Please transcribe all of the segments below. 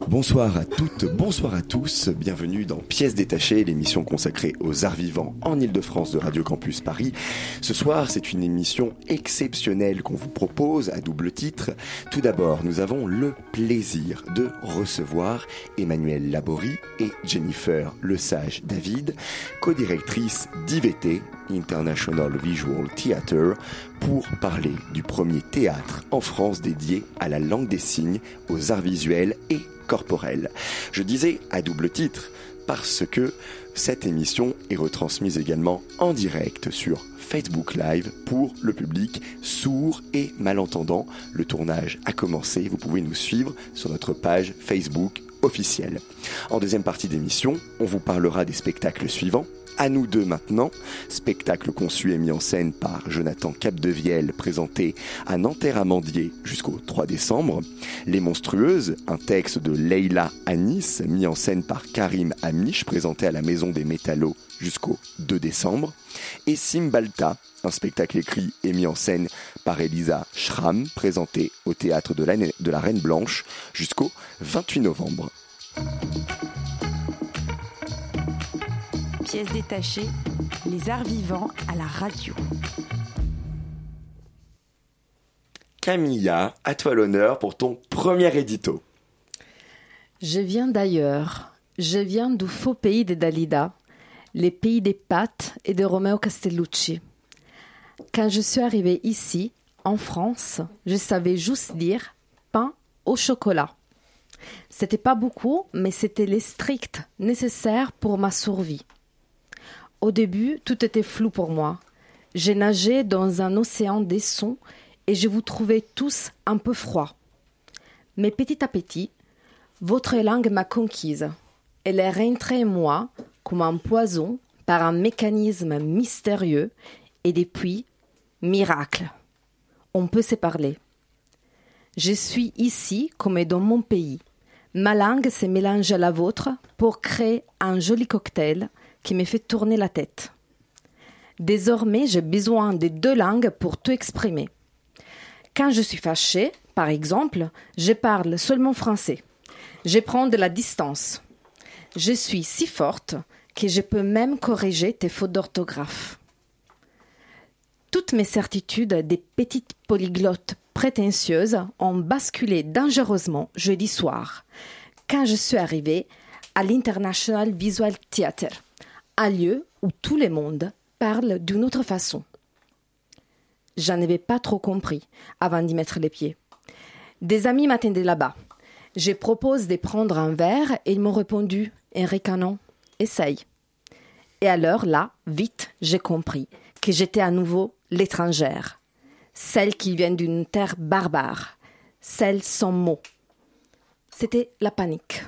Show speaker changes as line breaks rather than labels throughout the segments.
Bonsoir à toutes, bonsoir à tous, bienvenue dans Pièces détachées, l'émission consacrée aux arts vivants en Ile-de-France de Radio Campus Paris. Ce soir, c'est une émission exceptionnelle qu'on vous propose à double titre. Tout d'abord, nous avons le plaisir de recevoir Emmanuel Laborie et Jennifer Le Sage David, co-directrice d'IVT, International Visual Theatre, pour parler du premier théâtre en France dédié à la langue des signes, aux arts visuels et corporels. Je disais à double titre parce que cette émission est retransmise également en direct sur Facebook Live pour le public sourd et malentendant. Le tournage a commencé, vous pouvez nous suivre sur notre page Facebook officielle. En deuxième partie d'émission, on vous parlera des spectacles suivants. À nous deux maintenant, spectacle conçu et mis en scène par Jonathan Capdevielle, présenté à Nanterre-Amandier jusqu'au 3 décembre. Les Monstrueuses, un texte de Leila Anis, mis en scène par Karim Amish, présenté à la Maison des Métallos jusqu'au 2 décembre. Et Simbalta, un spectacle écrit et mis en scène par Elisa Schramm, présenté au théâtre de la, de la Reine Blanche jusqu'au 28 novembre.
Pièces détachées, les arts vivants à la radio.
Camilla, à toi l'honneur pour ton premier édito.
Je viens d'ailleurs. Je viens du faux pays de Dalida, les pays des pâtes et de Romeo Castellucci. Quand je suis arrivée ici, en France, je savais juste dire pain au chocolat. C'était pas beaucoup, mais c'était les strict nécessaire pour ma survie. Au début, tout était flou pour moi. J'ai nagé dans un océan des sons et je vous trouvais tous un peu froids. Mais petit à petit, votre langue m'a conquise. Elle est rentrée en moi comme un poison par un mécanisme mystérieux et depuis, miracle. On peut se parler. Je suis ici comme dans mon pays. Ma langue se mélange à la vôtre pour créer un joli cocktail qui me fait tourner la tête. Désormais, j'ai besoin des deux langues pour tout exprimer. Quand je suis fâchée, par exemple, je parle seulement français. Je prends de la distance. Je suis si forte que je peux même corriger tes fautes d'orthographe. Toutes mes certitudes des petites polyglottes prétentieuses ont basculé dangereusement jeudi soir, quand je suis arrivée à l'International Visual Theatre, un lieu où tout le monde parle d'une autre façon. J'en avais pas trop compris avant d'y mettre les pieds. Des amis m'attendaient là-bas. Je propose de prendre un verre et ils m'ont répondu en ricanant Essaye. Et alors là, vite, j'ai compris que j'étais à nouveau l'étrangère, celle qui vient d'une terre barbare, celle sans mots. C'était la panique.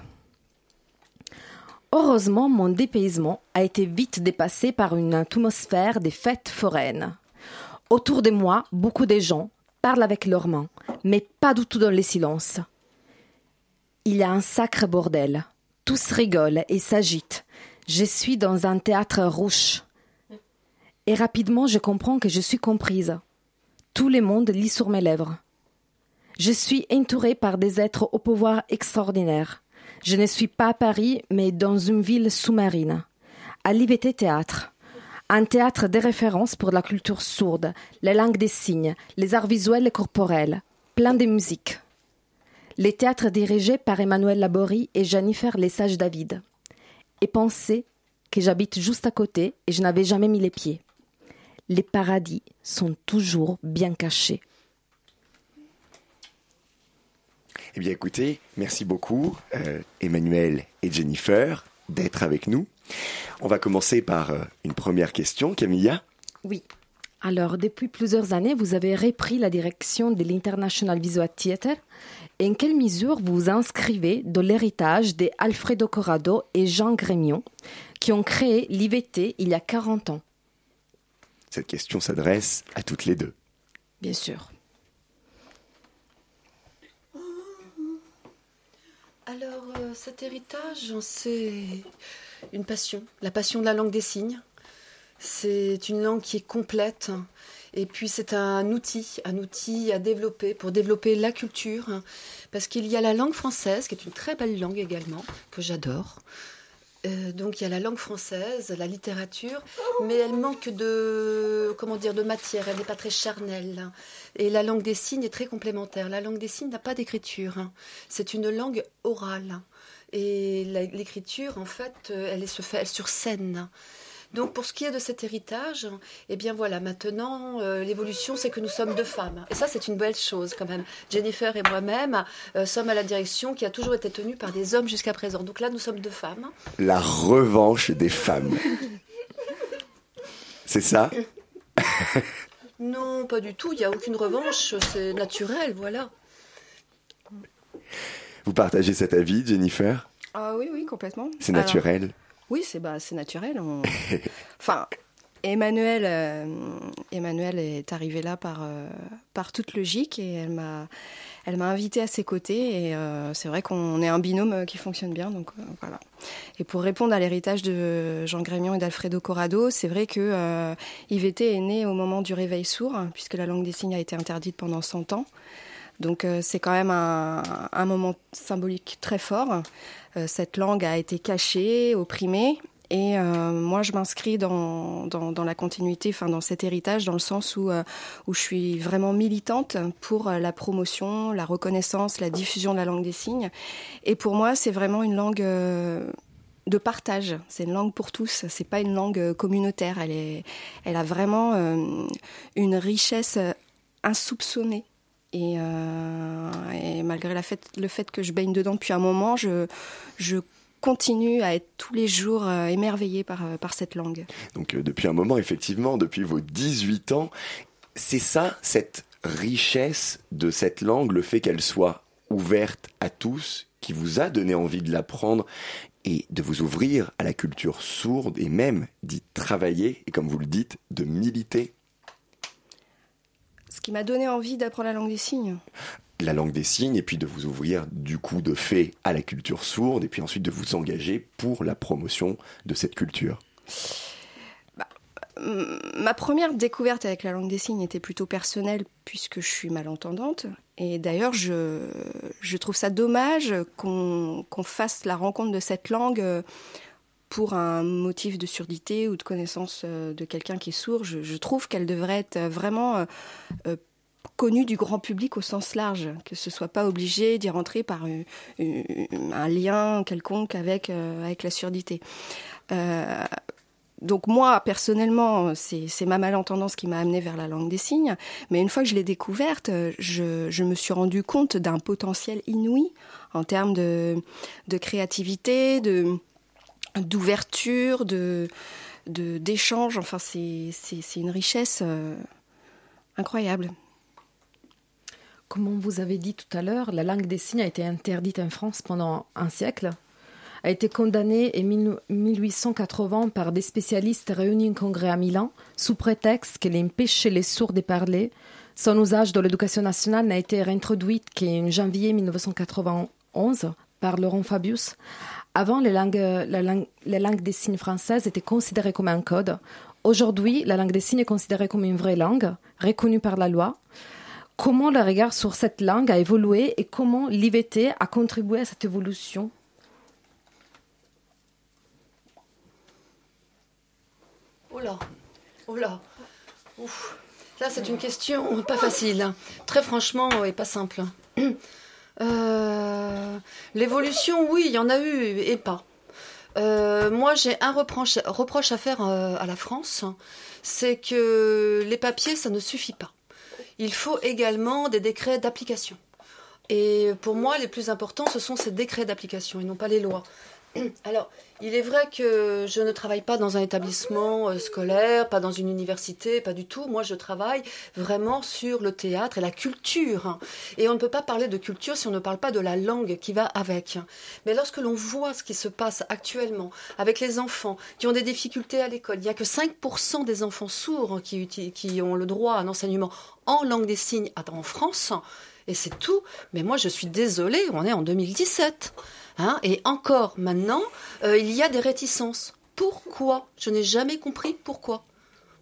Heureusement, mon dépaysement a été vite dépassé par une atmosphère des fêtes foraines. Autour de moi, beaucoup de gens parlent avec leurs mains, mais pas du tout dans le silence. Il y a un sacré bordel. Tous rigolent et s'agitent. Je suis dans un théâtre rouge. Et rapidement, je comprends que je suis comprise. Tout le monde lit sur mes lèvres. Je suis entourée par des êtres au pouvoir extraordinaire. Je ne suis pas à Paris, mais dans une ville sous-marine. À l'IVT Théâtre. Un théâtre de référence pour la culture sourde, les langues des signes, les arts visuels et corporels, plein de musique. Les théâtres dirigés par Emmanuel Laborie et Jennifer Lesage David. Et pensez que j'habite juste à côté et je n'avais jamais mis les pieds. Les paradis sont toujours bien cachés.
Eh bien écoutez, merci beaucoup euh, Emmanuel et Jennifer d'être avec nous. On va commencer par euh, une première question, Camilla.
Oui. Alors, depuis plusieurs années, vous avez repris la direction de l'International Visual Theatre Et en quelle mesure vous vous inscrivez dans l'héritage des Alfredo Corrado et Jean Grémion, qui ont créé l'IVT il y a 40 ans?
Cette question s'adresse à toutes les deux.
Bien sûr.
Alors, euh, cet héritage, c'est une passion, la passion de la langue des signes. C'est une langue qui est complète. Et puis c'est un outil, un outil à développer pour développer la culture. Parce qu'il y a la langue française, qui est une très belle langue également, que j'adore. Euh, donc il y a la langue française, la littérature, mais elle manque de comment dire de matière. Elle n'est pas très charnelle. Et la langue des signes est très complémentaire. La langue des signes n'a pas d'écriture. C'est une langue orale. Et l'écriture, en fait, euh, elle, se fait sur scène. Donc pour ce qui est de cet héritage, eh bien voilà, maintenant euh, l'évolution c'est que nous sommes deux femmes. Et ça c'est une belle chose quand même. Jennifer et moi-même euh, sommes à la direction qui a toujours été tenue par des hommes jusqu'à présent. Donc là nous sommes deux femmes.
La revanche des femmes. c'est ça?
Non, pas du tout. Il n'y a aucune revanche. C'est naturel, voilà.
Vous partagez cet avis, Jennifer?
Ah oui, oui, complètement.
C'est naturel
oui, c'est bah, naturel. enfin, Emmanuel, euh, Emmanuel est arrivé là par, euh, par toute logique et elle m'a, elle m'a invité à ses côtés et euh, c'est vrai qu'on est un binôme qui fonctionne bien. Donc voilà. Et pour répondre à l'héritage de Jean Grémion et d'Alfredo Corrado, c'est vrai que IVT est né au moment du réveil sourd, puisque la langue des signes a été interdite pendant 100 ans. Donc c'est quand même un, moment symbolique très fort. Euh, cette langue a été cachée, opprimée. Et euh, moi, je m'inscris dans, dans, la continuité, enfin dans cet héritage, dans le sens où, euh, où je suis vraiment militante pour la promotion, la reconnaissance, la diffusion de la langue des signes. Et pour moi, c'est vraiment une langue de partage. C'est une langue pour tous. C'est pas une langue communautaire. Elle est, elle a vraiment une richesse insoupçonnée euh, et, malgré le fait que je baigne dedans depuis un moment, je, continue à être tous les jours euh, émerveillée par, euh, par cette langue.
Donc depuis un moment, effectivement, depuis vos 18 ans, c'est ça, cette richesse de cette langue, le fait qu'elle soit ouverte à tous, qui vous a donné envie de l'apprendre et de vous ouvrir à la culture sourde et même d'y travailler et comme vous le dites, de militer
qui m'a donné envie d'apprendre la langue des signes.
La langue des signes, et puis de vous ouvrir du coup de fait à la culture sourde, et puis ensuite de vous engager pour la promotion de cette culture.
Bah, ma première découverte avec la langue des signes était plutôt personnelle puisque je suis malentendante. Et d'ailleurs, je, je trouve ça dommage qu'on fasse la rencontre de cette langue euh, pour un motif de surdité ou de connaissance euh, de quelqu'un qui est sourd, je, trouve qu'elle devrait être vraiment euh, euh, connue du grand public au sens large, que ce soit pas obligé d'y rentrer par un lien quelconque avec, avec la surdité. donc moi, personnellement, c'est ma malentendance qui m'a amené vers la langue des signes. Mais une fois que je l'ai découverte, je, me suis rendu compte d'un potentiel inouï en termes de créativité, de, d'ouverture, de d'échange. Enfin, c'est une richesse euh, incroyable.
Comme vous avez dit tout à l'heure, la langue des signes a été interdite en France pendant un siècle, a été condamnée en 1880 par des spécialistes réunis en congrès à Milan sous prétexte qu'elle empêchait les sourds de parler. Son usage dans l'éducation nationale n'a été réintroduit qu'en janvier 1991 par Laurent Fabius avant, la langue, des signes françaises étaient considérées comme un code. Aujourd'hui, la langue des signes est considérée comme une vraie langue, reconnue par la loi. Comment le regard sur cette langue a évolué et comment l'IVT a contribué à cette évolution?
Oh là, oh là. Ça, c'est une question pas facile. Hein. Très franchement, et pas simple. Euh, l'évolution, oui, il y en a eu et pas. Euh, moi, j'ai un reproche, à faire euh, à la France, c'est que les papiers, ça ne suffit pas. Il faut également des décrets d'application. Et pour moi, les plus importants, ce sont ces décrets d'application et non pas les lois. Alors, il est vrai que je ne travaille pas dans un établissement euh, scolaire, pas dans une université, pas du tout. Moi, je travaille vraiment sur le théâtre et la culture. Et on ne peut pas parler de culture si on ne parle pas de la langue qui va avec. Mais lorsque l'on voit ce qui se passe actuellement avec les enfants qui ont des difficultés à l'école, il n'y a que 5% des enfants sourds qui, qui ont le droit à un enseignement en langue des signes en France. Et c'est tout. Mais moi, je suis désolée, on est en 2017. Hein, et encore maintenant, euh, il y a des réticences. Pourquoi? Je n'ai jamais compris pourquoi.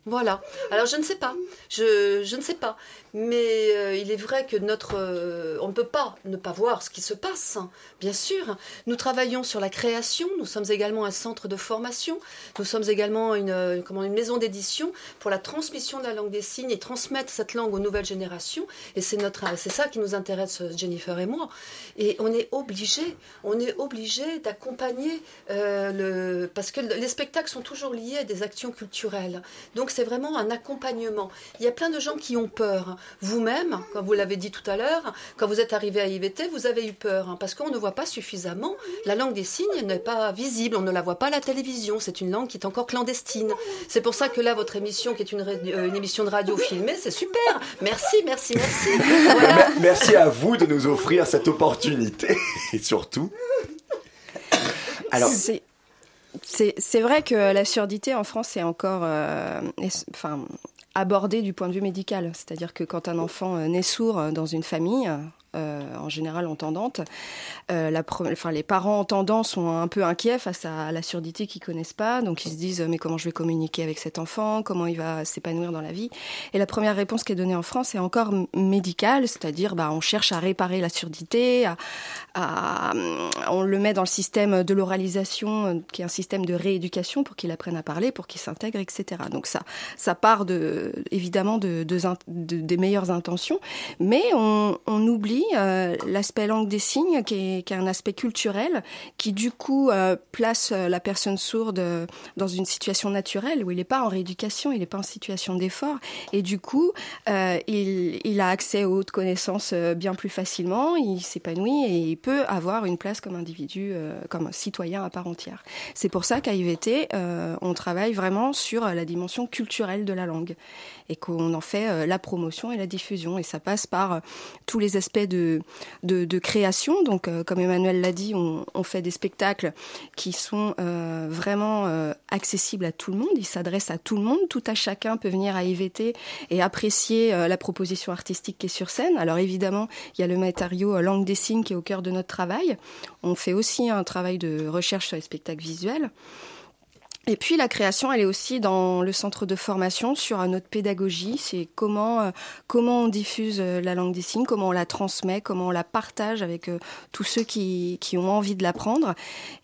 Voilà. Alors je ne sais pas. Je, je ne sais pas. Mais euh, il est vrai que notre, euh, on ne peut pas ne pas voir ce qui se passe, hein, bien sûr. Nous travaillons sur la création. Nous sommes également un centre de formation. Nous sommes également une, euh, comment, une maison d'édition pour la transmission de la langue des signes et transmettre cette langue aux nouvelles générations. Et c'est ça qui nous intéresse, Jennifer et moi. Et on est obligé, on est obligé d'accompagner le, parce que les spectacles sont toujours liés à des actions culturelles. Donc c'est vraiment un accompagnement. Il y a plein de gens qui ont peur. Vous-même, comme vous l'avez dit tout à l'heure, quand vous êtes arrivé à IVT, vous avez eu peur, hein, parce qu'on ne voit pas suffisamment. La langue des signes n'est pas visible, on ne la voit pas à la télévision. C'est une langue qui est encore clandestine. C'est pour ça que là, votre émission, qui est une, euh, émission de radio filmée, c'est super. Merci, merci, merci.
Merci à vous de nous offrir cette opportunité. Et surtout.
Alors. C'est vrai que la surdité en France est encore, euh, enfin, abordée du point de vue médical. C'est-à-dire que quand un enfant euh, naît sourd euh, dans une famille, euh, en général entendante. Euh, les parents entendants sont un peu inquiets face à, la surdité qu'ils connaissent pas, donc ils se disent mais comment je vais communiquer avec cet enfant, comment il va s'épanouir dans la vie? Et la première réponse qui est donnée en France est encore médicale, c'est-à-dire bah, on cherche à réparer la surdité, on le met dans le système de l'oralisation, euh, qui est un système de rééducation pour qu'il apprenne à parler, pour qu'il s'intègre, etc. Donc ça, part de, évidemment de, de, des meilleures intentions, mais on oublie euh, l'aspect langue des signes, qui est, un aspect culturel, qui du coup euh, place euh, la personne sourde dans une situation naturelle où il n'est pas en rééducation, il n'est pas en situation d'effort, et du coup, il, a accès aux hautes connaissances bien plus facilement, il s'épanouit et il peut avoir une place comme individu, comme citoyen à part entière. C'est pour ça qu'à IVT, on travaille vraiment sur la dimension culturelle de la langue et qu'on en fait la promotion et la diffusion, et ça passe par tous les aspects de, de, création. Donc, euh, comme Emmanuel l'a dit, on, fait des spectacles qui sont euh, vraiment euh, accessibles à tout le monde. Ils s'adressent à tout le monde. Tout à chacun peut venir à IVT et apprécier la proposition artistique qui est sur scène. Alors, évidemment, il y a le matériau langue des signes qui est au cœur de notre travail. On fait aussi un travail de recherche sur les spectacles visuels. Et puis la création, elle est aussi dans le centre de formation sur notre pédagogie. C'est comment euh, comment on diffuse euh, la langue des signes, comment on la transmet, comment on la partage avec euh, tous ceux qui, qui ont envie de l'apprendre.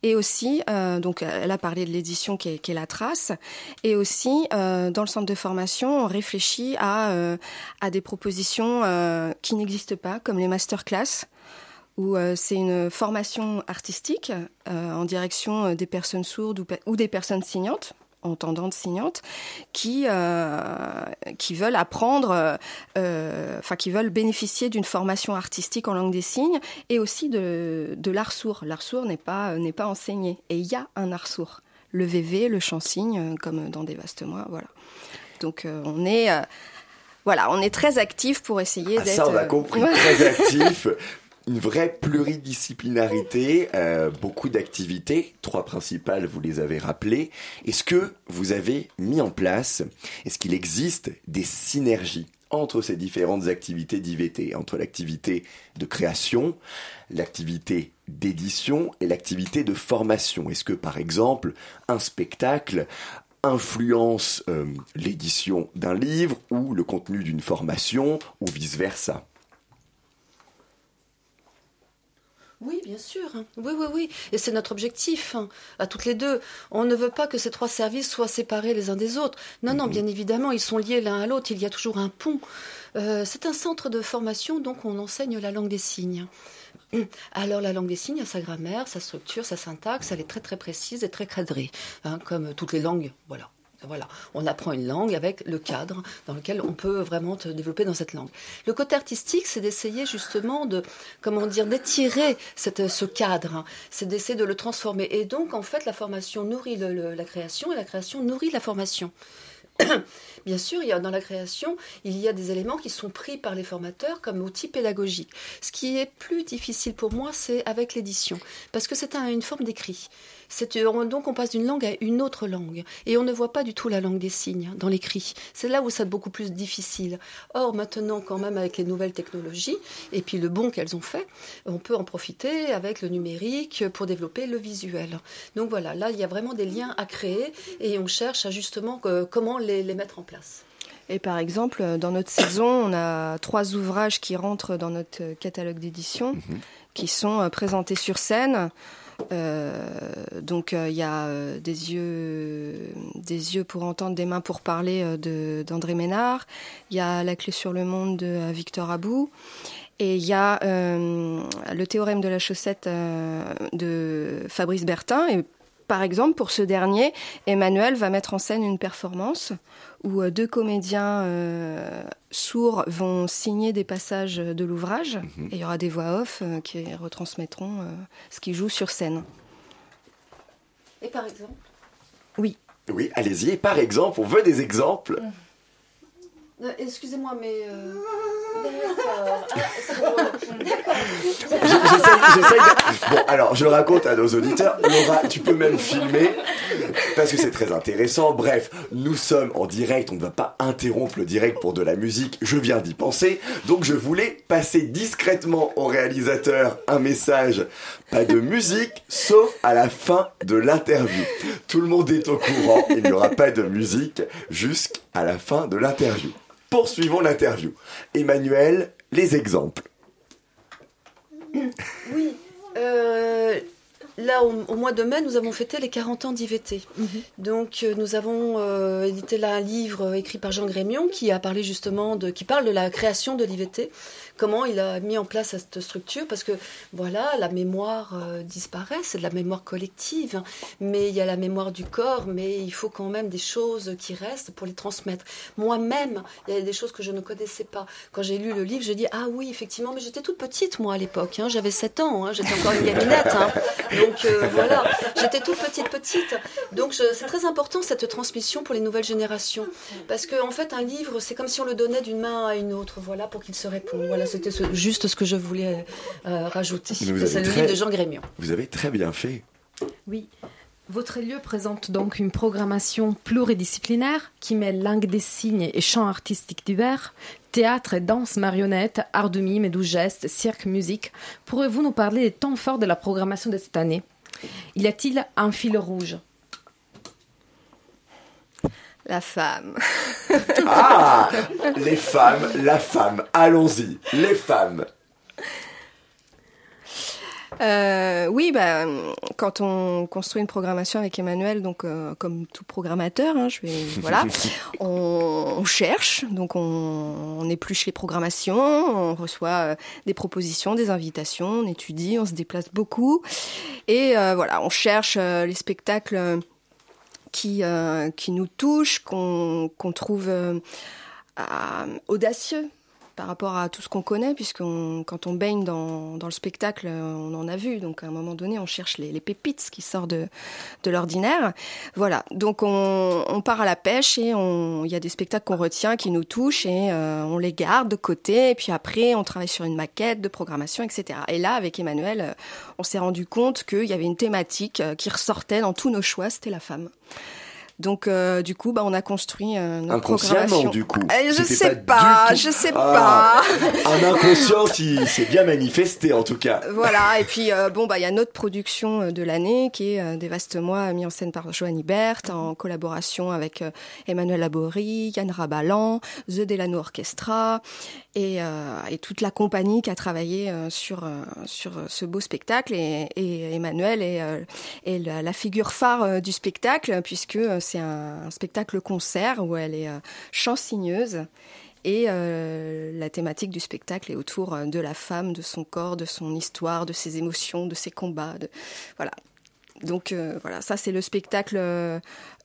Et aussi, donc elle a parlé de l'édition qui est, qui est, la trace. Et aussi dans le centre de formation, on réfléchit à à des propositions qui n'existent pas, comme les masterclass où euh, c'est une formation artistique euh, en direction euh, des personnes sourdes ou, des personnes signantes entendantes signantes qui qui veulent apprendre enfin qui veulent bénéficier d'une formation artistique en langue des signes et aussi de de l'art sourd. L'art sourd n'est pas n'est pas enseigné. Et il y a un art sourd. Le VV le chant signe comme dans des vastes mois voilà. Donc on est voilà, on est très actif pour essayer d'être.
Ah, ça, on a compris, très actif une vraie pluridisciplinarité, euh, beaucoup d'activités, trois principales, vous les avez rappelées. Est-ce que vous avez mis en place, est-ce qu'il existe des synergies entre ces différentes activités d'IVT, entre l'activité de création, l'activité d'édition et l'activité de formation? Est-ce que par exemple un spectacle influence euh, l'édition d'un livre ou le contenu d'une formation ou vice-versa?
Oui, bien sûr. Oui, oui, oui. Et c'est notre objectif, hein, à toutes les deux. On ne veut pas que ces trois services soient séparés les uns des autres. Non, non, mhm. bien évidemment, ils sont liés l'un à l'autre. Il y a toujours un pont. Euh, c'est un centre de formation, donc on enseigne la langue des signes. Alors la langue des signes a sa grammaire, sa structure, sa syntaxe, elle est très très précise et très cadrée, hein, comme toutes les langues, voilà. Voilà, on apprend une langue avec le cadre dans lequel on peut vraiment te développer dans cette langue. Le côté artistique, c'est d'essayer justement de, comment dire, d'étirer ce cadre, hein. c'est d'essayer de le transformer. Et donc, en fait, la formation nourrit la création et la création nourrit la formation. Bien sûr, il y a, dans la création, il y a des éléments qui sont pris par les formateurs comme outils pédagogiques. Ce qui est plus difficile pour moi, c'est avec l'édition, parce que c'est une forme d'écrit. Donc on passe d'une langue à une autre langue. Et on ne voit pas du tout la langue des signes dans l'écrit. C'est là où c'est beaucoup plus difficile. Or, maintenant, quand même, avec les nouvelles technologies, et puis le bon qu'elles ont fait, on peut en profiter avec le numérique pour développer le visuel. Donc voilà, là, il y a vraiment des liens à créer et on cherche à justement comment les, mettre en place.
Et par exemple, dans notre saison, on a trois ouvrages qui rentrent dans notre catalogue d'édition, mhm. qui sont euh, présentés sur scène. Euh, donc euh, il y a euh, des yeux, des yeux pour entendre, des mains pour parler de d'André Ménard. Il y a La clé sur le monde de Victor Abou. Et il y a le théorème de la chaussette de Fabrice Bertin. Et par exemple, pour ce dernier, Emmanuel va mettre en scène une performance où deux comédiens sourds vont signer des passages de l'ouvrage mhm. et il y aura des voix off euh, qui retransmettront euh, ce qu'ils jouent sur scène.
Et par exemple?
Oui.
Oui, allez-y. Et par exemple, on veut des exemples.
Euh, excusez-moi, mais.
Bon, alors, je le raconte à nos auditeurs. Laura, tu peux même filmer parce que c'est très intéressant. Bref, nous sommes en direct. On ne va pas interrompre le direct pour de la musique. Je viens d'y penser. Donc, je voulais passer discrètement au réalisateur un message. Pas de musique, sauf à la fin de l'interview. Tout le monde est au courant. Il n'y aura pas de musique jusqu'à la fin de l'interview. Poursuivons l'interview. Emmanuel, les exemples.
Oui. Euh, là, au, mois de mai, nous avons fêté les 40 ans d'IVT. Mhm. Donc, euh, nous avons euh, édité là un livre écrit par Jean Grémion qui a parlé justement de, qui parle de la création de l'IVT comment il a mis en place cette structure, parce que voilà, la mémoire euh, disparaît, c'est de la mémoire collective, hein. mais il y a la mémoire du corps, mais il faut quand même des choses qui restent pour les transmettre. Moi-même, il y a des choses que je ne connaissais pas. Quand j'ai lu le livre, j'ai dit, ah oui, effectivement, mais j'étais toute petite, moi, à l'époque, hein. j'avais 7 ans, hein. j'étais encore une gaminette, donc euh, voilà, j'étais toute petite, petite. Donc c'est très important, cette transmission pour les nouvelles générations, parce qu'en en fait, un livre, c'est comme si on le donnait d'une main à une autre, voilà, pour qu'il se réponde. Voilà, c'était juste ce que je voulais euh, rajouter. C'est le livre de Jean Grémion.
Vous avez très bien fait.
Oui. Votre lieu présente donc une programmation pluridisciplinaire qui mêle langue des signes et chants artistiques divers, théâtre et danse marionnette, art de mime et doux gestes, cirque, musique. Pourrez-vous nous parler des temps forts de la programmation de cette année? Y a-t-il un fil rouge?
La femme.
ah Les femmes, la femme. Allons-y, les femmes.
Euh, oui, bah, quand on construit une programmation avec Emmanuel, donc euh, comme tout programmateur, hein, je vais, voilà, on, cherche, donc on, on, épluche les programmations, on reçoit euh, des propositions, des invitations, on étudie, on se déplace beaucoup, et voilà, on cherche les spectacles qui, euh, qui nous touche, qu'on trouve euh, audacieux par rapport à tout ce qu'on connaît, puisque quand on baigne dans, le spectacle, on en a vu. Donc à un moment donné, on cherche les, pépites qui sortent de, l'ordinaire. Voilà. Donc on, part à la pêche et il y a des spectacles qu'on retient, qui nous touchent et euh, on les garde de côté. Et puis après, on travaille sur une maquette de programmation, etc. Et là, avec Emmanuel, on s'est rendu compte qu'il y avait une thématique qui ressortait dans tous nos choix, c'était la femme. Donc euh, du coup, bah, on a construit euh, notre
Inconsciemment, du coup.
Eh, je sais pas, je sais ah.
pas. un inconscient qui s'est bien manifesté en tout cas.
Voilà. Et puis euh, bon, bah il y a notre production euh, de l'année qui est mois mis en scène par Joanny Berthe en collaboration avec Emmanuel Laborie, Yann Rabalan, The Delano Orchestra et, et, toute la compagnie qui a travaillé sur sur ce beau spectacle. Et, et Emmanuel est, est la, la, figure phare du spectacle puisque c'est un, spectacle-concert où elle est euh, chansigneuse. Et euh, la thématique du spectacle est autour euh, de la femme, de son corps, de son histoire, de ses émotions, de ses combats. Voilà. Donc voilà, ça c'est le spectacle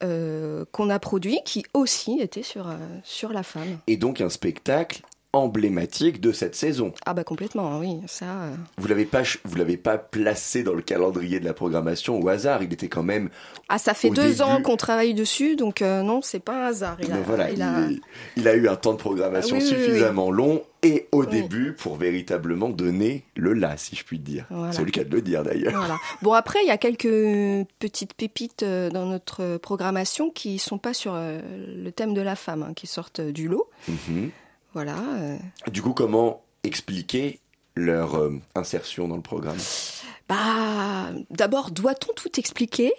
qu'on a produit qui aussi était sur, sur la femme.
Et donc un spectacle emblématique de cette saison.
Ah bah complètement, oui, ça. Euh.
Vous l'avez pas, vous l'avez pas placé dans le calendrier de la programmation au hasard. Il était quand même.
Ah, ça fait deux ans qu'on travaille dessus, donc euh, non, c'est pas un hasard.
Il a, voilà, il, a... eu un temps de programmation suffisamment long et au début pour véritablement donner le là, si je puis dire. C'est le cas de le dire d'ailleurs.
Voilà. Bon après, il y a quelques petites pépites euh, dans notre programmation qui sont pas sur le thème de la femme, hein, qui sortent du lot. Mhm. Voilà. Euh.
Du coup, comment expliquer leur euh, insertion dans le programme?
Bah, d'abord, doit-on tout expliquer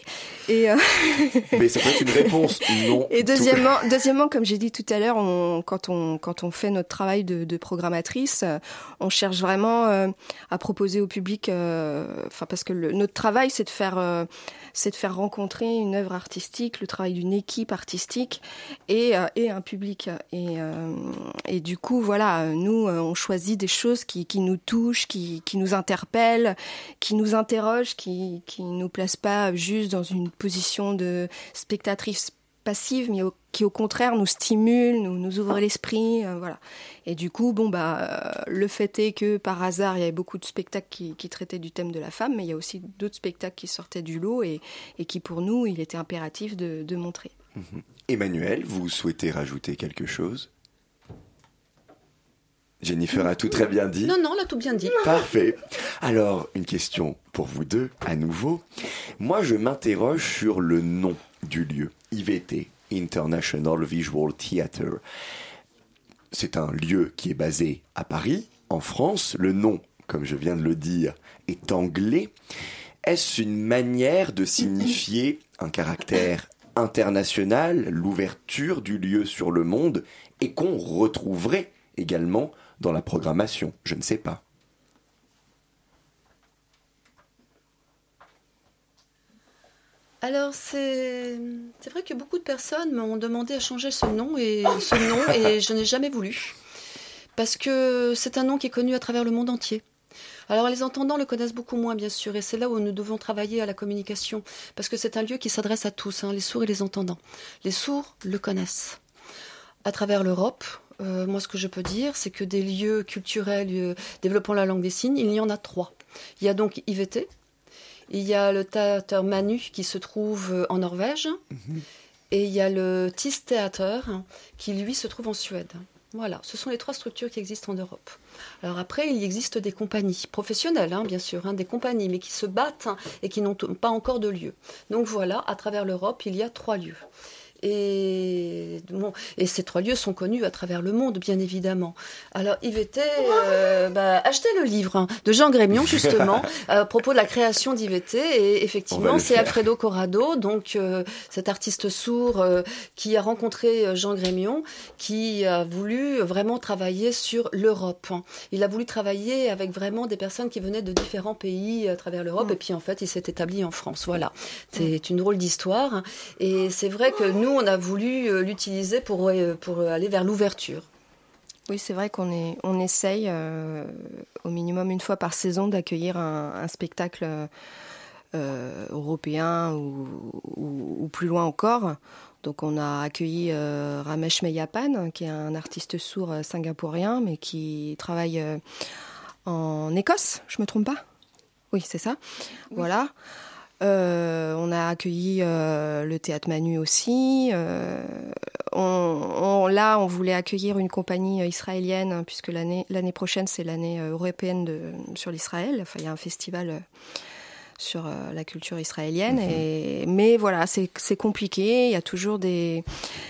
Et euh,
Mais ça peut être une réponse, non.
Et deuxièmement, deuxièmement comme j'ai dit tout à l'heure, on, quand, on, quand on fait notre travail de, de programmatrice, on cherche vraiment à proposer au public, enfin parce que le, notre travail, c'est de faire c'est de faire rencontrer une œuvre artistique, le travail d'une équipe artistique et, euh, et un public. Et, euh, et, du coup, voilà, nous, euh, on choisit des choses qui, qui nous touchent, qui, qui, nous interpellent, qui nous interrogent, qui ne nous placent pas juste dans une position de spectatrice passive, mais qui au contraire nous stimule, nous, ouvre l'esprit, euh, voilà. Et du coup, bon bah, euh, le fait est que par hasard, il y avait beaucoup de spectacles qui, traitaient du thème de la femme, mais il y a aussi d'autres spectacles qui sortaient du lot et, qui pour nous, il était impératif de, montrer.
Mhm. Emmanuel, vous souhaitez rajouter quelque chose? Jennifer a tout très bien dit.
Non, non, elle a tout bien dit.
Parfait. Alors, une question pour vous deux, à nouveau. Moi, je m'interroge sur le nom du lieu, IVT, International Visual Theatre. C'est un lieu qui est basé à Paris, en France. Le nom, comme je viens de le dire, est anglais. Est-ce une manière de signifier un caractère international, l'ouverture du lieu sur le monde, et qu'on retrouverait également dans la programmation Je ne sais pas.
Alors c'est vrai que beaucoup de personnes m'ont demandé à changer ce nom et ce nom et je n'ai jamais voulu parce que c'est un nom qui est connu à travers le monde entier. Alors les entendants le connaissent beaucoup moins bien sûr et c'est là où nous devons travailler à la communication parce que c'est un lieu qui s'adresse à tous, hein, les sourds et les entendants. Les sourds le connaissent. À travers l'Europe, euh, moi ce que je peux dire c'est que des lieux culturels développant la langue des signes, il y en a trois. Il y a donc IVT, il y a le théâtre Manu qui se trouve euh, en Norvège. Mhm. Et il y a le TIS Theater qui, lui, se trouve en Suède. Voilà, ce sont les trois structures qui existent en Europe. Alors après, il existe des compagnies professionnelles, hein, bien sûr, hein, des compagnies, mais qui se battent et qui n'ont pas encore de lieu. Donc voilà, à travers l'Europe, il y a trois lieux. Et, et ces trois lieux sont connus à travers le monde, bien évidemment. Alors, IVT, euh, bah, achetez le livre hein, de Jean Grémion, justement, à propos de la création d'IVT. Et effectivement, c'est Alfredo Corrado, donc euh, cet artiste sourd euh, qui a rencontré Jean Grémion, qui a voulu vraiment travailler sur l'Europe. Il a voulu travailler avec vraiment des personnes qui venaient de différents pays à travers l'Europe. Mm. Et puis, en fait, il s'est établi en France. Voilà. C'est une drôle d'histoire. Et c'est vrai que nous, on a voulu euh, l'utiliser pour, euh, pour aller vers l'ouverture.
Oui, c'est vrai qu'on est, on essaye euh, au minimum une fois par saison d'accueillir un, spectacle européen ou, plus loin encore. Donc on a accueilli Ramesh Meyapan, qui est un artiste sourd singapourien, mais qui travaille en Écosse, je me trompe pas? Oui, c'est ça. Voilà. Euh, on a accueilli euh, le théâtre Manu aussi. Euh, là, on voulait accueillir une compagnie israélienne puisque l'année prochaine c'est l'année européenne sur l'Israël. Enfin, il y a un festival sur euh, la culture israélienne. Mhm. Et, mais voilà, c'est compliqué. Il y a toujours des.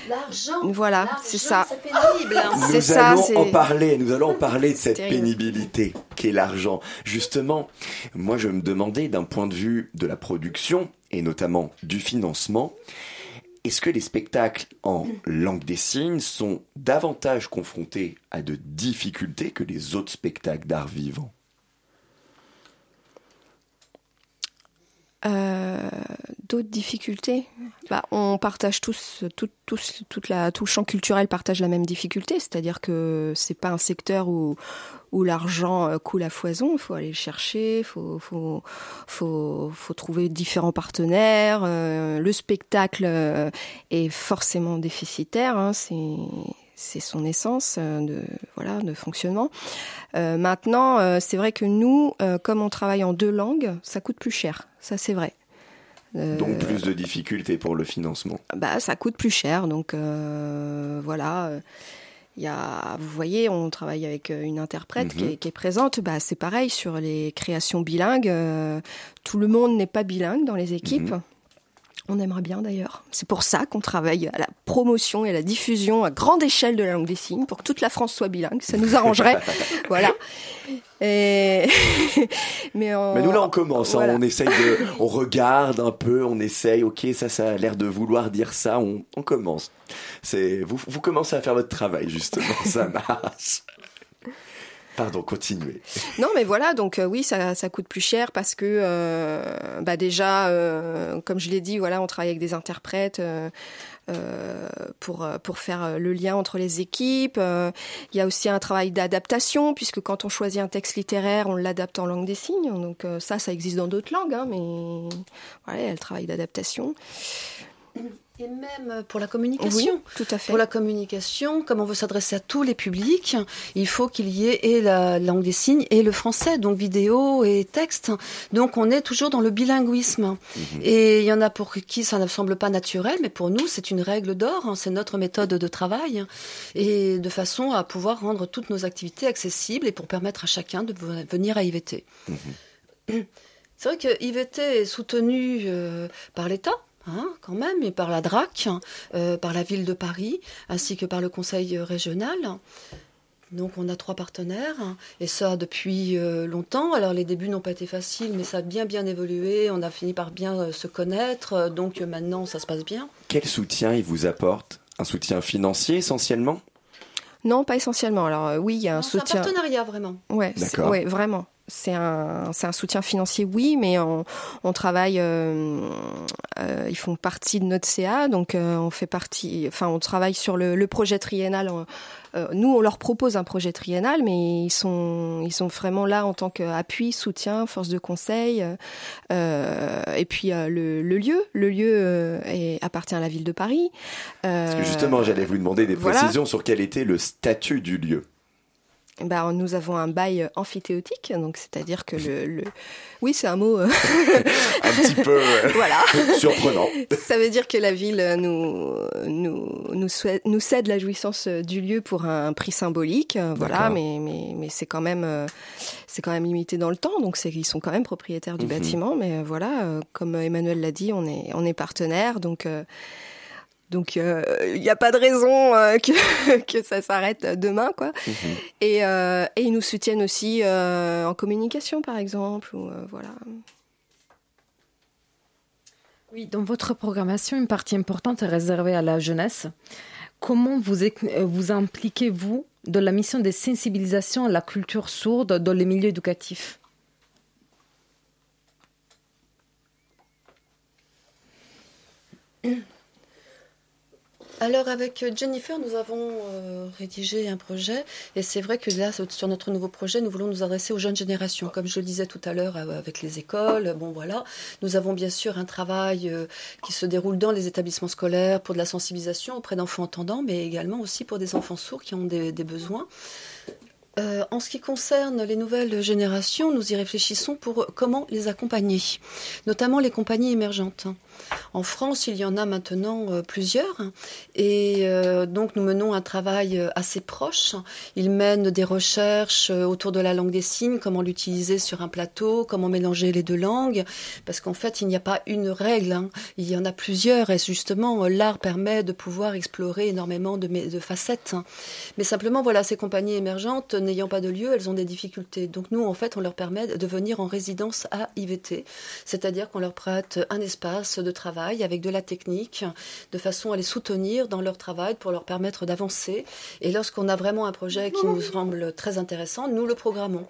L'argent.
Voilà, c'est ça.
C'est pénible.
Nous ça, allons en parler. Nous allons en parler de cette pénibilité qu'est l'argent. Justement, moi, je me demandais d'un point de vue de la production et notamment du financement. Est-ce que les spectacles en langue des signes sont davantage confrontés à de difficultés que les autres spectacles d'art vivant?
Euh, d'autres difficultés bah, on partage tous, tout, tous, toute la, tout le champ culturel partage la même difficulté, c'est-à-dire que c'est pas un secteur où, où l'argent euh, coule à foison. Il faut aller le chercher, il faut, faut, faut, faut, trouver différents partenaires. Euh, le spectacle est forcément déficitaire. Hein, c'est c'est son essence de voilà de fonctionnement. Maintenant, c'est vrai que nous, comme on travaille en deux langues, ça coûte plus cher. Ça, c'est vrai.
Donc plus de difficultés pour le financement.
Bah, ça coûte plus cher. Donc voilà. Il y a, vous voyez, on travaille avec euh, une interprète qui, mhm. est, qui, est, présente. Bah, c'est pareil sur les créations bilingues. Euh, tout le monde n'est pas bilingue dans les équipes. Mhm. On aimerait bien d'ailleurs. C'est pour ça qu'on travaille à la promotion et à la diffusion à grande échelle de la langue des signes, pour que toute la France soit bilingue. Ça nous arrangerait. voilà. Et...
mais, nous là on commence, hein. on essaye de, on regarde un peu, on essaye, ok ça ça a l'air de vouloir dire ça, on, on commence. C'est vous, vous commencez à faire votre travail justement, ça marche.
Non, mais voilà, donc euh, oui, ça, coûte plus cher parce que, euh, bah déjà, euh, comme je l'ai dit, voilà, on travaille avec des interprètes. pour, pour faire le lien entre les équipes. Il y a aussi un travail d'adaptation, puisque quand on choisit un texte littéraire, on l'adapte en langue des signes. Donc ça, ça existe dans d'autres langues, hein, mais voilà, il y a le travail d'adaptation.
Et même pour la communication.
tout à fait.
Pour la communication, comme on veut s'adresser à tous les publics, il faut qu'il y ait et la langue des signes et le français, donc vidéo et texte. Donc on est toujours dans le bilinguisme. Mhm. Et il y en a pour qui ça ne semble pas naturel, mais pour nous c'est une règle d'or, hein. c'est notre méthode de travail. Et de façon à pouvoir rendre toutes nos activités accessibles et pour permettre à chacun de venir à IVT. Mhm. C'est vrai que IVT est soutenu euh, par l'État, Hein, quand même, et par la DRAC, euh, par la ville de Paris, ainsi que par le conseil régional. Donc on a trois partenaires, et ça depuis euh, longtemps. Alors les débuts n'ont pas été faciles, mais ça a bien bien évolué. On a fini par bien euh, se connaître, donc maintenant ça se passe bien.
Quel soutien il vous apporte? Un soutien financier essentiellement?
Non, pas essentiellement. Alors oui, il y a un soutien.
Un partenariat vraiment.
Ouais, ouais, vraiment c'est un, un soutien financier, oui, mais on, on travaille, euh, euh, ils font partie de notre CA, donc euh, on fait partie, enfin on travaille sur le, le projet triennal. nous, on leur propose un projet triennal, mais ils sont, ils sont vraiment là en tant qu'appui, soutien, force de conseil. et puis le, le, lieu, le lieu est, appartient à la ville de Paris.
Parce que justement, j'allais vous demander des précisions sur quel était le statut du lieu.
Bah, nous avons un bail amphithéotique, donc c'est-à-dire que le, le... oui, c'est un mot euh,
un petit peu voilà. surprenant.
Ça veut dire que la ville nous nous nous, nous cède la jouissance du lieu pour un prix symbolique, voilà, mais mais mais c'est quand même c'est quand même limité dans le temps, donc c'est ils sont quand même propriétaires du mhm. bâtiment, mais voilà, comme Emmanuel l'a dit, on est on est partenaire, donc donc il euh, n'y a pas de raison euh, que, que ça s'arrête demain, quoi. Mhm. Et, euh, et, ils nous soutiennent aussi en communication, par exemple, ou voilà.
Oui, dans votre programmation, une partie importante est réservée à la jeunesse. Comment vous, vous impliquez-vous dans la mission de sensibilisation à la culture sourde dans les milieux éducatifs?
Alors avec Jennifer, nous avons euh, rédigé un projet et c'est vrai que là, sur notre nouveau projet, nous voulons nous adresser aux jeunes générations. Comme je le disais tout à l'heure euh, avec les écoles, bon voilà, nous avons bien sûr un travail euh, qui se déroule dans les établissements scolaires pour de la sensibilisation auprès d'enfants entendants, mais également aussi pour des enfants sourds qui ont des, besoins. En ce qui concerne les nouvelles générations, nous y réfléchissons pour comment les accompagner, notamment les compagnies émergentes. En France, il y en a maintenant euh, plusieurs et euh, donc nous menons un travail euh, assez proche. Ils mènent des recherches autour de la langue des signes, comment l'utiliser sur un plateau, comment mélanger les deux langues, parce qu'en fait, il n'y a pas une règle, hein. il y en a plusieurs et justement, l'art permet de pouvoir explorer énormément de facettes. Mais simplement, voilà, ces compagnies émergentes, n'ayant pas de lieu, elles ont des difficultés. Donc nous, en fait, on leur permet de venir en résidence à IVT, c'est-à-dire qu'on leur prête un espace de travail avec de la technique, de façon à les soutenir dans leur travail pour leur permettre d'avancer. Et lorsqu'on a vraiment un projet qui nous semble très intéressant, nous le programmons.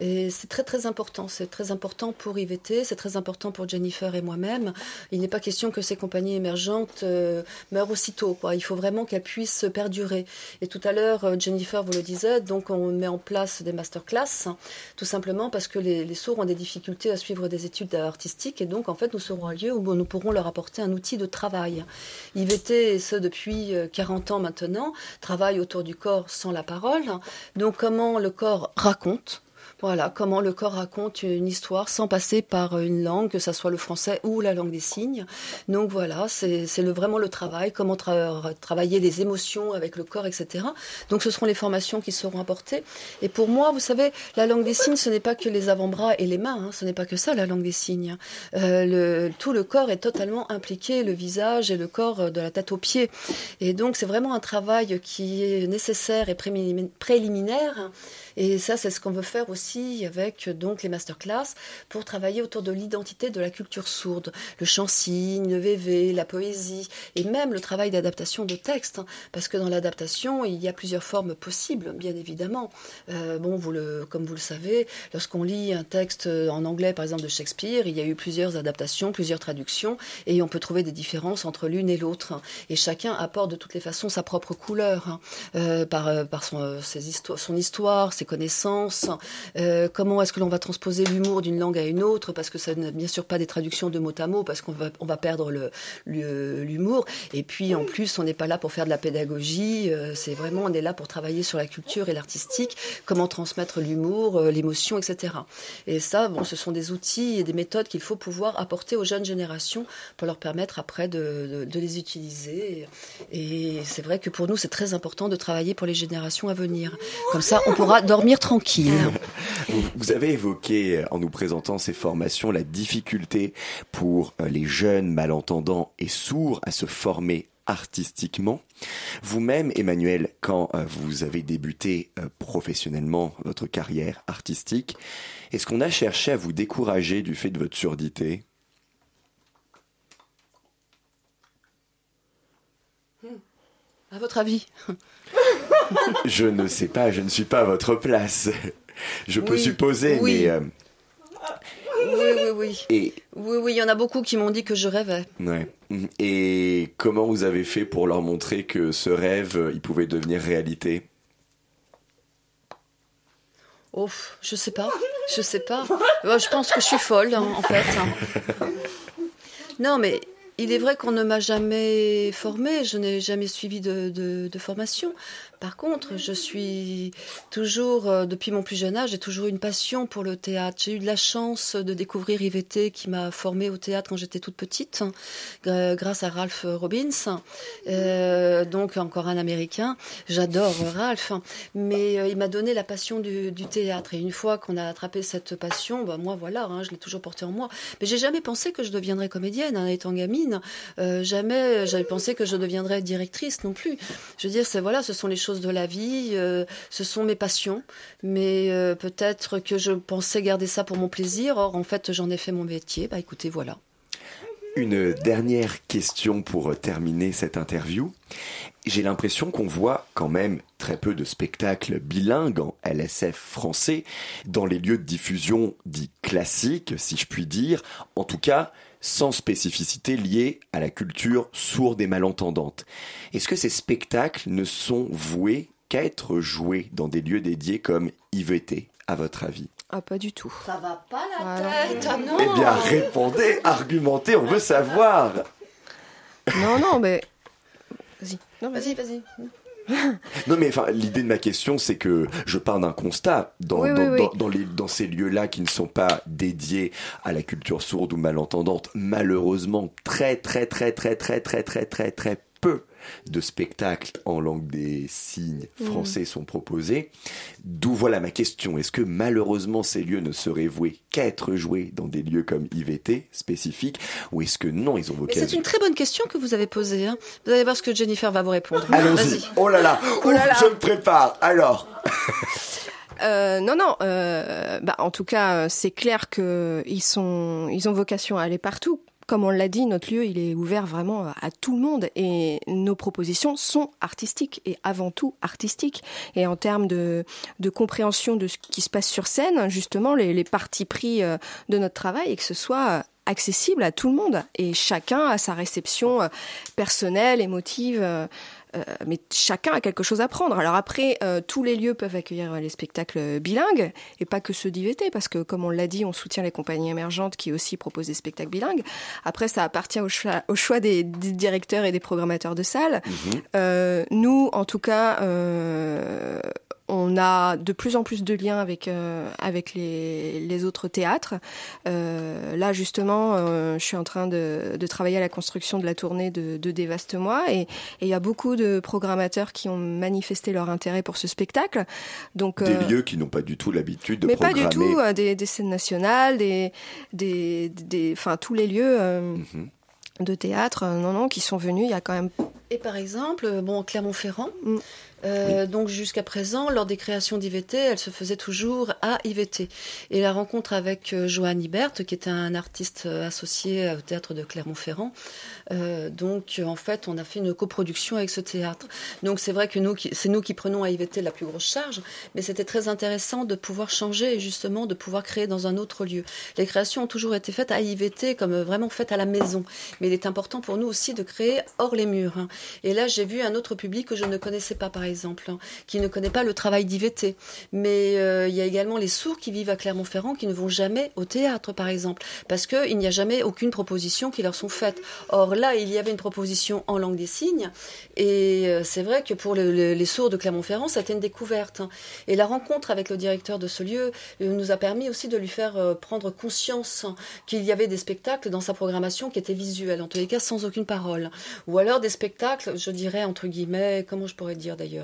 Et c'est très très important. C'est très important pour IVT, c'est très important pour Jennifer et moi-même. Il n'est pas question que ces compagnies émergentes euh, meurent aussitôt. Il faut vraiment qu'elles puissent perdurer. Et tout à l'heure, euh, Jennifer vous le disait, donc on met en place des masterclass, tout simplement parce que les, les, sourds ont des difficultés à suivre des études artistiques. Et donc, en fait, nous serons un lieu où nous pourrons leur apporter un outil de travail. IVT, et ce depuis 40 euh, ans maintenant, travaille autour du corps sans la parole. Donc, comment le corps raconte voilà, comment le corps raconte une histoire sans passer par une langue, que ce soit le français ou la langue des signes. Donc voilà, c'est vraiment le travail, comment travailler les émotions avec le corps, etc. Donc ce seront les formations qui seront apportées. Et pour moi, vous savez, la langue des signes, ce n'est pas que les avant-bras et les mains, hein, ce n'est pas que ça la langue des signes. Euh, tout le corps est totalement impliqué, le visage et le corps de la tête aux pieds. Et donc c'est vraiment un travail qui est nécessaire et préliminaire et ça, c'est ce qu'on veut faire aussi avec donc les masterclass pour travailler autour de l'identité de la culture sourde, le chant-signe, le VV, la poésie et même le travail d'adaptation de texte, hein. parce que dans l'adaptation, il y a plusieurs formes possibles, bien évidemment. Euh, bon, vous le, comme vous le savez, lorsqu'on lit un texte en anglais, par exemple de Shakespeare, il y a eu plusieurs adaptations, plusieurs traductions, et on peut trouver des différences entre l'une et l'autre. Hein. Et chacun apporte de toutes les façons sa propre couleur, hein. euh, par, euh, par son, ses son histoire, ses connaissances, euh, comment est-ce que l'on va transposer l'humour d'une langue à une autre, parce que ça n'est bien sûr pas des traductions de mot à mot, parce qu'on va, on va perdre l'humour. Et puis en plus, on n'est pas là pour faire de la pédagogie, euh, c'est vraiment, on est là pour travailler sur la culture et l'artistique, comment transmettre l'humour, euh, l'émotion, etc. Et ça, bon, ce sont des outils et des méthodes qu'il faut pouvoir apporter aux jeunes générations pour leur permettre après de les utiliser. Et c'est vrai que pour nous, c'est très important de travailler pour les générations à venir. Comme ça, on pourra dormir tranquille.
Vous avez évoqué, en nous présentant ces formations, la difficulté pour euh, les jeunes malentendants et sourds à se former artistiquement. Vous-même, Emmanuel, quand euh, vous avez débuté euh, professionnellement votre carrière artistique, est-ce qu'on a cherché à vous décourager du fait de votre surdité?
À votre avis?
Je ne sais pas, je ne suis pas à votre place. Je peux supposer, mais.
Euh, oui, oui, oui. Et... Oui, oui, il y en a beaucoup qui m'ont dit que je rêvais.
Ouais. Et comment vous avez fait pour leur montrer que ce rêve, euh, il pouvait devenir réalité?
Oh, je sais pas. Je sais pas. Je pense que je suis folle, hein, en fait. Non, mais il est vrai qu'on ne m'a jamais formée, je n'ai jamais suivi de, formation. Par contre, je suis toujours, euh, depuis mon plus jeune âge, j'ai toujours une passion pour le théâtre. J'ai eu de la chance de découvrir IVT qui m'a formée au théâtre quand j'étais toute petite, grâce à Ralph Robbins, euh, donc encore un Américain. J'adore Ralph, mais euh, il m'a donné la passion du, théâtre. Et une fois qu'on a attrapé cette passion, bah, moi voilà, hein, je l'ai toujours portée en moi. Mais j'ai jamais pensé que je deviendrais comédienne, en hein, étant gamine. jamais j'avais pensé que je deviendrais directrice non plus. Je veux dire, c'est voilà, ce sont les choses de la vie, euh, ce sont mes passions, mais euh, peut-être que je pensais garder ça pour mon plaisir, or en fait j'en ai fait mon métier, bah écoutez, voilà.
Une dernière question pour terminer cette interview. J'ai l'impression qu'on voit quand même très peu de spectacles bilingues en LSF français dans les lieux de diffusion dits classiques, si je puis dire. En tout cas, sans spécificité liée à la culture sourde et malentendante. Est-ce que ces spectacles ne sont voués qu'à être joués dans des lieux dédiés comme IVT, à votre avis?
Ah, pas du tout.
Ça va pas la tête, ah non
Eh bien, répondez, argumentez, on veut savoir
Non, non, mais... Vas-y.
Non, vas-y, vas-y.
non mais enfin l'idée de ma question c'est que je pars d'un constat dans, dans, les, dans ces lieux-là qui ne sont pas dédiés à la culture sourde ou malentendante. Malheureusement très très très très très très très très très peu de spectacles en langue des signes mm. français sont proposés. D'où voilà ma question. Est-ce que malheureusement ces lieux ne seraient voués qu'à être joués dans des lieux comme IVT spécifiques ou est-ce que non, ils ont vocation
C'est une très bonne question que vous avez posée. Hein. Vous allez voir ce que Jennifer va vous répondre.
Allons-y. Oh là là, oh là là. je me prépare. Alors.
Euh, non, non. Euh, bah, en tout cas, c'est clair qu'ils sont, ils ont vocation à aller partout comme on l'a dit, notre lieu, il est ouvert vraiment à tout le monde et nos propositions sont artistiques et avant tout artistiques. Et en termes de, de compréhension de ce qui se passe sur scène, justement, les, les parties pris euh, de notre travail et que ce soit accessible à tout le monde et chacun a sa réception euh, personnelle, émotive. Euh, euh, mais chacun a quelque chose à prendre. Alors après, euh, tous les lieux peuvent accueillir les spectacles bilingues et pas que ceux d'IVT, parce que comme on l'a dit, on soutient les compagnies émergentes qui aussi proposent des spectacles bilingues. Après, ça appartient au choix, au choix des, des, directeurs et des programmateurs de salles. Mmh. Euh, nous, en tout cas, euh, on a de plus en plus de liens avec avec les, les, autres théâtres. Euh, là justement, euh, je suis en train de, de, travailler à la construction de la tournée de, de Dévaste-moi et il y a beaucoup de programmateurs qui ont manifesté leur intérêt pour ce spectacle.
Donc des euh, lieux qui n'ont pas du tout l'habitude de
mais
programmer.
pas du tout des, des, scènes nationales, des des des enfin tous les lieux. Mm -hmm de théâtre, non, non, qui sont venus. Il y a quand même.
Et par exemple, bon, Clermont-Ferrand, mm. Euh, oui. Donc jusqu'à présent, lors des créations d'IVT, elle se faisait toujours à IVT. Et la rencontre avec euh, Johan Ibert, qui était un artiste euh, associé au théâtre de Clermont-Ferrand, euh, donc en fait, on a fait une coproduction avec ce théâtre. Donc c'est vrai que nous, c'est nous qui prenons à IVT la plus grosse charge, mais c'était très intéressant de pouvoir changer et justement de pouvoir créer dans un autre lieu. Les créations ont toujours été faites à IVT comme vraiment faites à la maison, mais il est important pour nous aussi de créer hors les murs. Hein. Et là, j'ai vu un autre public que je ne connaissais pas, par exemple, hein, qui ne connaît pas le travail d'IVT. Mais euh, il y a également les sourds qui vivent à Clermont-Ferrand qui ne vont jamais au théâtre, par exemple, parce qu'il n'y a jamais aucune proposition qui leur sont faites. Or là, il y avait une proposition en langue des signes, et euh, c'est vrai que pour le, le, les sourds de Clermont-Ferrand, c'était une découverte. Hein. Et la rencontre avec le directeur de ce lieu euh, nous a permis aussi de lui faire prendre conscience qu'il y avait des spectacles dans sa programmation qui étaient visuels, en tous les cas sans aucune parole. Ou alors des spectacles, je dirais, entre guillemets, comment je pourrais dire d'ailleurs,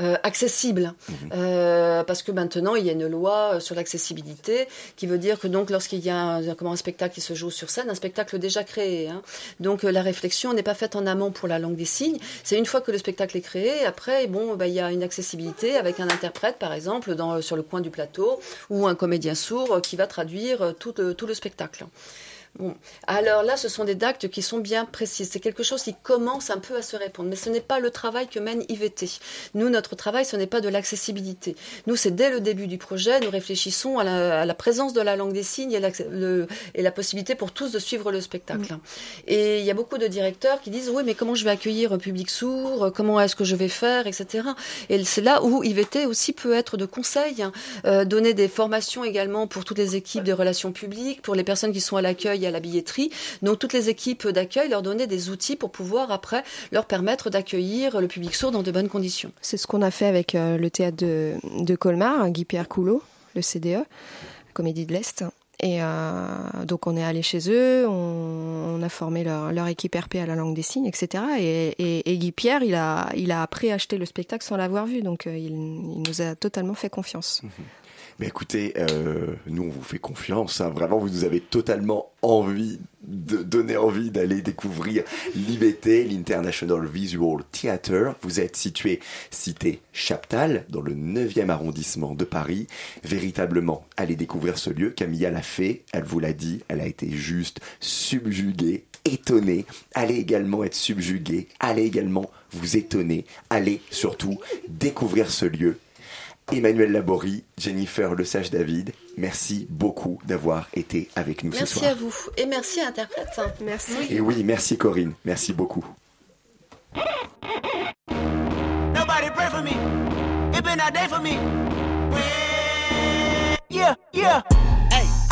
euh, accessibles. Mmh. Euh, parce que maintenant, il y a une loi sur l'accessibilité qui veut dire que donc lorsqu'il y a un, comment, un spectacle qui se joue sur scène, un spectacle déjà créé. Hein. Donc la réflexion n'est pas faite en amont pour la langue des signes. C'est une fois que le spectacle est créé, après, bon, bah, il y a une accessibilité avec un interprète, par exemple, dans, sur le coin du plateau, ou un comédien sourd qui va traduire tout le, tout le spectacle. Bon. Alors là, ce sont des actes qui sont bien précises. C'est quelque chose qui commence un peu à se répondre. Mais ce n'est pas le travail que mène IVT. Nous, notre travail, ce n'est pas de l'accessibilité. Nous, c'est dès le début du projet, nous réfléchissons à la, à la présence de la langue des signes et la, le, et la, possibilité pour tous de suivre le spectacle. Mmh. Et il y a beaucoup de directeurs qui disent, oui, mais comment je vais accueillir un public sourd? Comment est-ce que je vais faire? Etc. Et c'est là où IVT aussi peut être de conseil, hein, euh, donner des formations également pour toutes les équipes de relations publiques, pour les personnes qui sont à l'accueil à la billetterie. Donc toutes les équipes d'accueil leur donner des outils pour pouvoir après leur permettre d'accueillir le public sourd dans de bonnes conditions.
C'est ce qu'on a fait avec euh, le théâtre de, de Colmar, Guy-Pierre Coulot, le CDE, Comédie de l'Est. Et euh, donc on est allé chez eux, on, on a formé leur, leur, équipe RP à la langue des signes, etc. Et, et, et Guy Pierre, il a, il a préacheté le spectacle sans l'avoir vu, donc euh, il, il, nous a totalement fait confiance.
Mmh. Mais écoutez, euh, nous on vous fait confiance. Hein. Vraiment, vous nous avez totalement envie de donner envie d'aller découvrir l'IVT, l'International Visual Theatre. Vous êtes situé cité Chaptal, dans le 9e arrondissement de Paris. Véritablement, allez découvrir ce lieu. Camilla l'a fait, elle vous l'a dit, elle a été juste subjuguée étonné, allez également être subjugué, allez également vous étonner, allez surtout découvrir ce lieu Emmanuel Laborie, Jennifer Le Sage David, merci beaucoup d'avoir été avec nous
merci
ce soir.
Merci à vous et merci interprète.
Merci.
Et oui, merci Corinne, merci beaucoup.
Nobody pray for me. It been a day for me. Yeah, yeah.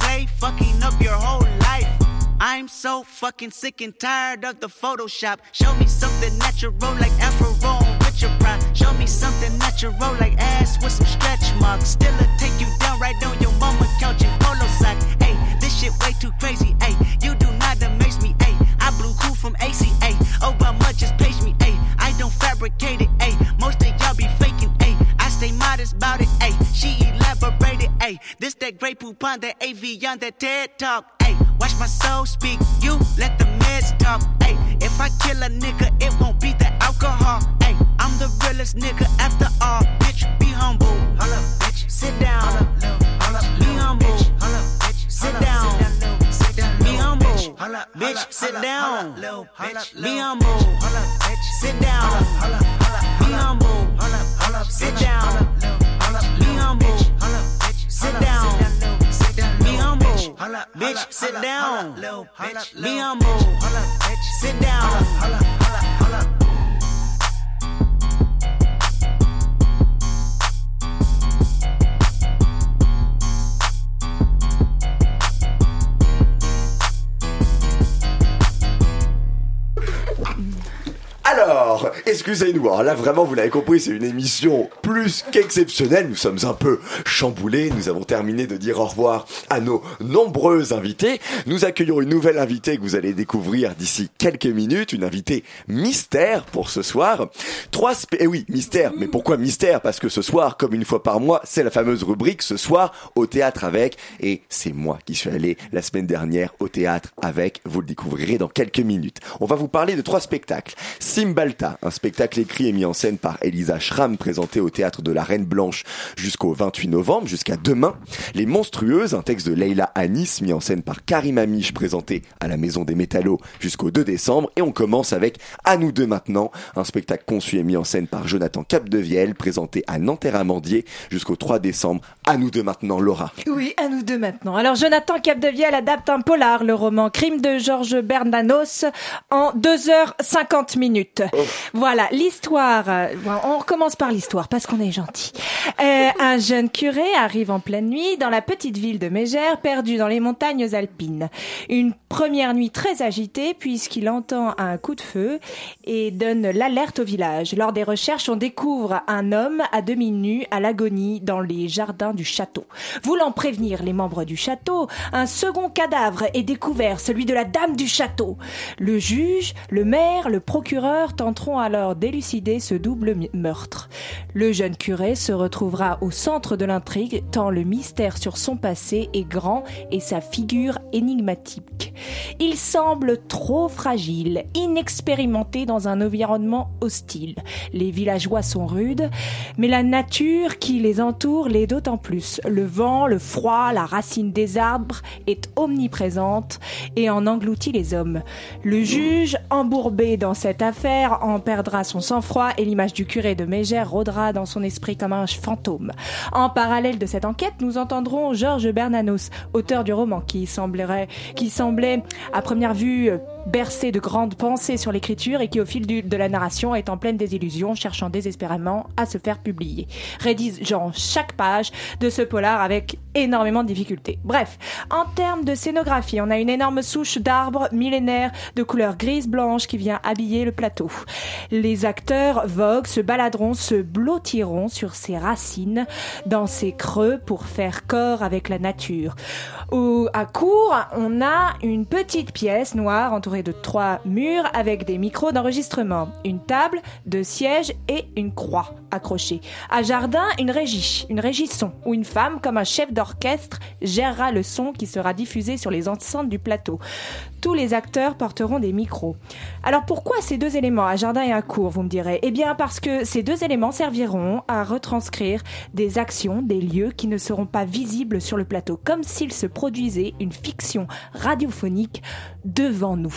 Play, fucking up your whole life. I'm so fucking sick and tired of the Photoshop. Show me something natural like Afro with your pride. Show me something natural like ass with some stretch marks. Still a take you down right on your mama couch in polo socks. Hey, this shit way too crazy. Hey, you do not amaze me. Hey, I blew cool from A.C. ACA. Obama just page me. Hey, I don't fabricate it. Hey, most of y'all be faking. Hey, I stay modest about it. Hey, she separated. Ayy, this that great poupon, that Avion, that TED Talk. Ayy, watch my soul speak. You let the meds talk. Ayy, if I kill a nigga, it won't be the alcohol. Ayy, I'm the realest nigga after all. Bitch, be humble. Hold up, bitch. Sit down. Hold up. be humble. Hold up, bitch. Sit down. Sit down, be humble. Bitch, holla, bitch sit down. Holla, little. Be humble. Holla, bitch. Sit down. Holla, holla, be humble. Holla, holla, sit down. Holla, little, be humble sit down. Be humble. Bitch, sit down.
Excusez-nous, alors là vraiment vous l'avez compris, c'est une émission plus qu'exceptionnelle, nous sommes un peu chamboulés, nous avons terminé de dire au revoir à nos nombreux invités, nous accueillons une nouvelle invitée que vous allez découvrir d'ici quelques minutes, une invitée mystère pour ce soir. Trois spé- eh oui, mystère, mais pourquoi mystère? Parce que ce soir, comme une fois par mois, c'est la fameuse rubrique ce soir au théâtre avec, et c'est moi qui suis allé la semaine dernière au théâtre avec, vous le découvrirez dans quelques minutes. On va vous parler de trois spectacles. Simbalta, un spectacle écrit et mis en scène par Elisa Schramm, présenté au théâtre de la Reine Blanche jusqu'au 28 novembre, jusqu'à demain. Les Monstrueuses, un texte de Leila Anis, mis en scène par Karim Amiche, présenté à la Maison des Métallos jusqu'au 2 décembre. Et on commence avec À nous deux maintenant, un spectacle conçu et mis en scène par Jonathan Capdevielle, présenté à Nanterre-Amandier jusqu'au 3 décembre. À nous deux maintenant, Laura.
Oui, à nous deux maintenant. Alors, Jonathan Capdevielle adapte un polar, le roman Crime de Georges Bernanos, en 2h50 minutes. Voilà, l'histoire. euh, on recommence par l'histoire, parce qu'on est gentil. Euh, un jeune curé arrive en pleine nuit dans la petite ville de Mégère, perdue dans les montagnes alpines. Une première nuit très agitée, puisqu'il entend un coup de feu et donne l'alerte au village. Lors des recherches, on découvre un homme à demi nu à l'agonie dans les jardins du château. Voulant prévenir les membres du château, un second cadavre est découvert, celui de la dame du château. Le juge, le maire, le procureur tenteront alors d'élucider ce double meurtre. Le jeune curé se retrouvera au centre de l'intrigue tant le mystère sur son passé est grand et sa figure énigmatique. Il semble trop fragile, inexpérimenté dans un environnement hostile. Les villageois sont rudes, mais la nature qui les entoure l'est d'autant plus. Le vent, le froid, la racine des arbres est omniprésente et en engloutit les hommes. Le juge, embourbé dans cette affaire, en perdra son sang-froid et l'image du curé de Mégère rôdera dans son esprit comme un fantôme. En parallèle de cette enquête, nous entendrons Georges Bernanos, auteur du roman qui semblerait, qui semblait à première vue bercé de grandes pensées sur l'écriture et qui au fil de la narration est en pleine désillusion, cherchant désespérément à se faire publier. Rédigeant chaque page de ce polar avec énormément de difficultés. Bref, en termes de scénographie, on a une énorme souche d'arbres millénaires de couleur grise-blanche qui vient habiller le plateau. Les acteurs voguent, se baladeront, se blottiront sur ses racines, dans ses creux pour faire corps avec la nature. Au, à court, on a une petite pièce noire entourée de trois murs avec des micros d'enregistrement, une table, deux sièges et une croix accrochée. À jardin, une régie, une régie son, où une femme, comme un chef d'orchestre, gérera le son qui sera diffusé sur les enceintes du plateau. Tous les acteurs porteront des micros. Alors pourquoi ces deux éléments, à jardin et à cour, vous me direz? Eh bien parce que ces deux éléments serviront à retranscrire des actions, des lieux qui ne seront pas visibles sur le plateau, comme s'il se produisait une fiction radiophonique devant nous.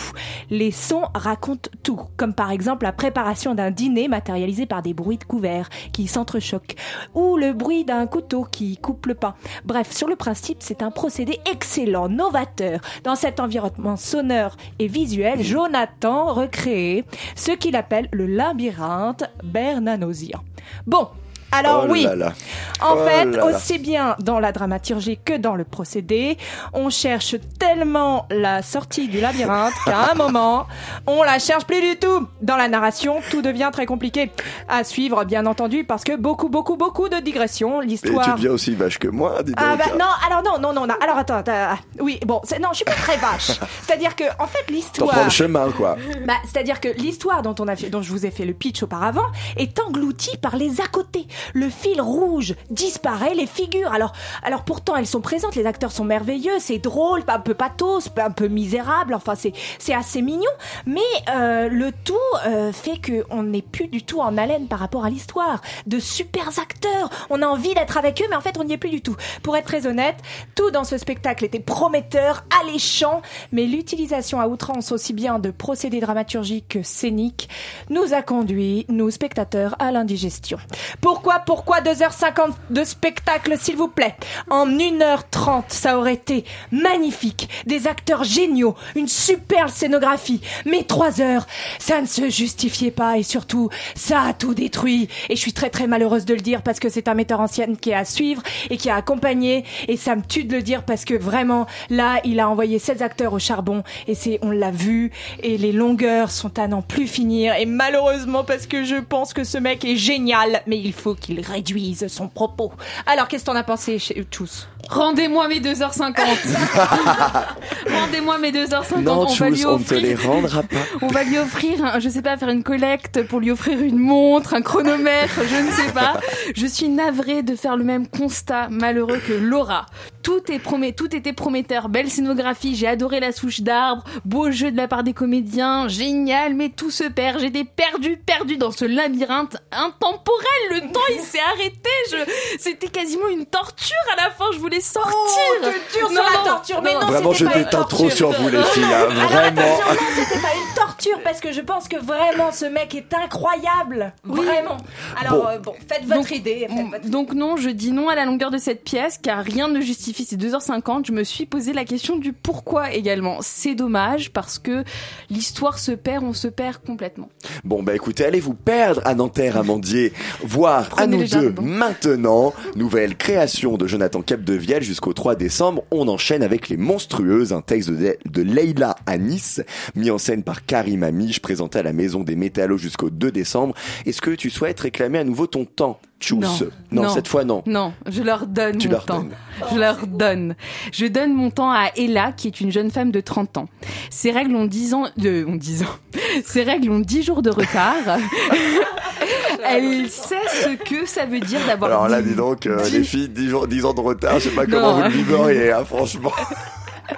Les sons racontent tout, comme par exemple la préparation d'un dîner matérialisé par des bruits de couverts qui s'entrechoquent, ou le bruit d'un couteau qui coupe le pain. Bref, sur le principe, c'est un procédé excellent, novateur. Dans cet environnement sonore et visuel, Jonathan recréé ce qu'il appelle le labyrinthe bernanosien. Bon, alors
Oh
oui,
là là.
en
Oh
fait,
là
aussi bien dans la dramaturgie que dans le procédé, on cherche tellement la sortie du labyrinthe qu'à un moment, on la cherche plus du tout. Dans la narration, tout devient très compliqué à suivre, bien entendu, parce que beaucoup, beaucoup, beaucoup de digressions.
Et tu
L'histoire.
deviens aussi vache que moi, dis donc.
Ah bah non, alors non, non, non, non. Alors attends, attends, ah, oui, bon, non, je suis pas très vache. C'est-à-dire que, en fait,
T'en
l'histoire.
prends le chemin, quoi.
Bah, c'est-à-dire que l'histoire dont on a fait, dont je vous ai fait le pitch auparavant, est engloutie par les à côté. Le fil rouge disparaît, les figures. Alors, alors pourtant elles sont présentes. Les acteurs sont merveilleux, c'est drôle, un peu pathos, un peu misérable. Enfin, c'est assez mignon. Mais euh, le tout euh, fait que on n'est plus du tout en haleine par rapport à l'histoire. De super acteurs, on a envie d'être avec eux, mais en fait on n'y est plus du tout. Pour être très honnête, tout dans ce spectacle était prometteur, alléchant, mais l'utilisation à outrance aussi bien de procédés dramaturgiques que scéniques nous a conduit, nous spectateurs, à l'indigestion. Pourquoi, pourquoi 2h50 de spectacle, s'il vous plaît? En 1h30, ça aurait été magnifique, des acteurs géniaux, une superbe scénographie, mais 3 heures, ça ne se justifiait pas et surtout, ça a tout détruit. Et je suis très très malheureuse de le dire parce que c'est un metteur en scène qui est à suivre et qui a accompagné. Et ça me tue de le dire parce que vraiment, là, il a envoyé 16 acteurs au charbon et c'est, on l'a vu et les longueurs sont à n'en plus finir. Et malheureusement parce que je pense que ce mec est génial, mais il faut qu'il réduise son propos. Alors, qu'est-ce que t'en as pensé Tchous
Rendez-moi mes 2h50. Rendez-moi mes 2h50.
Non,
on va lui
Tchous, on ne te les
offrir.
rendra pas.
On va lui offrir, un- je sais pas, faire une collecte pour lui offrir une montre, un chronomètre, je ne sais pas. Je suis navrée de faire le même constat malheureux que Laura. Tout est promet, tout était prometteur, belle scénographie, j'ai adoré la souche d'arbre, beau jeu de la part des comédiens, génial, mais tout se perd. J'étais perdue, perdue dans ce labyrinthe intemporel. Le temps, il s'est arrêté. Je, c'était quasiment une torture à la fin. Je voulais sortir.
Oh, te dure sur la torture, mais non,
Vraiment, je
c'était pas une
déteins trop
torture.
sur vous, les filles. hein.
Alors
Vraiment.
attention, non, c'était pas une torture parce que je pense que vraiment ce mec est incroyable. Vraiment. Alors
Bon.
euh, bon, faites votre
Donc,
idée. faites votre-
Donc non, je dis non à la longueur de cette pièce car rien ne justifie ces 2h50. Je me suis posé la question du pourquoi également. C'est dommage parce que l'histoire se perd, on se perd complètement.
Bon, bah écoutez, allez vous perdre à Nanterre, Amandier, voir à
Prenez
nous
le
deux maintenant. Nouvelle création de Jonathan Capdevielle jusqu'au 3 décembre. On enchaîne avec Les Monstrueuses, un texte de, de Leila Nice, mis en scène par Karim Amiche, présenté à la Maison des Métallos jusqu'au 2 décembre. Est-ce que tu souhaites réclamer à nouveau ton temps, Tchous
Non. Non.
cette fois non.
Non, je leur donne
Tu
mon
leur
temps.
donnes.
Je leur donne. Je donne mon temps à Ella, qui est une jeune femme de 30 ans. Ses règles ont 10 ans, de, ont 10 ans. Ses règles ont 10 jours de retard. Elle sait ce que ça veut dire d'avoir
Alors là, dis donc, euh, les filles, 10, jours, 10 ans de retard, je sais pas
Non.
comment vous le viveriez, hein, franchement.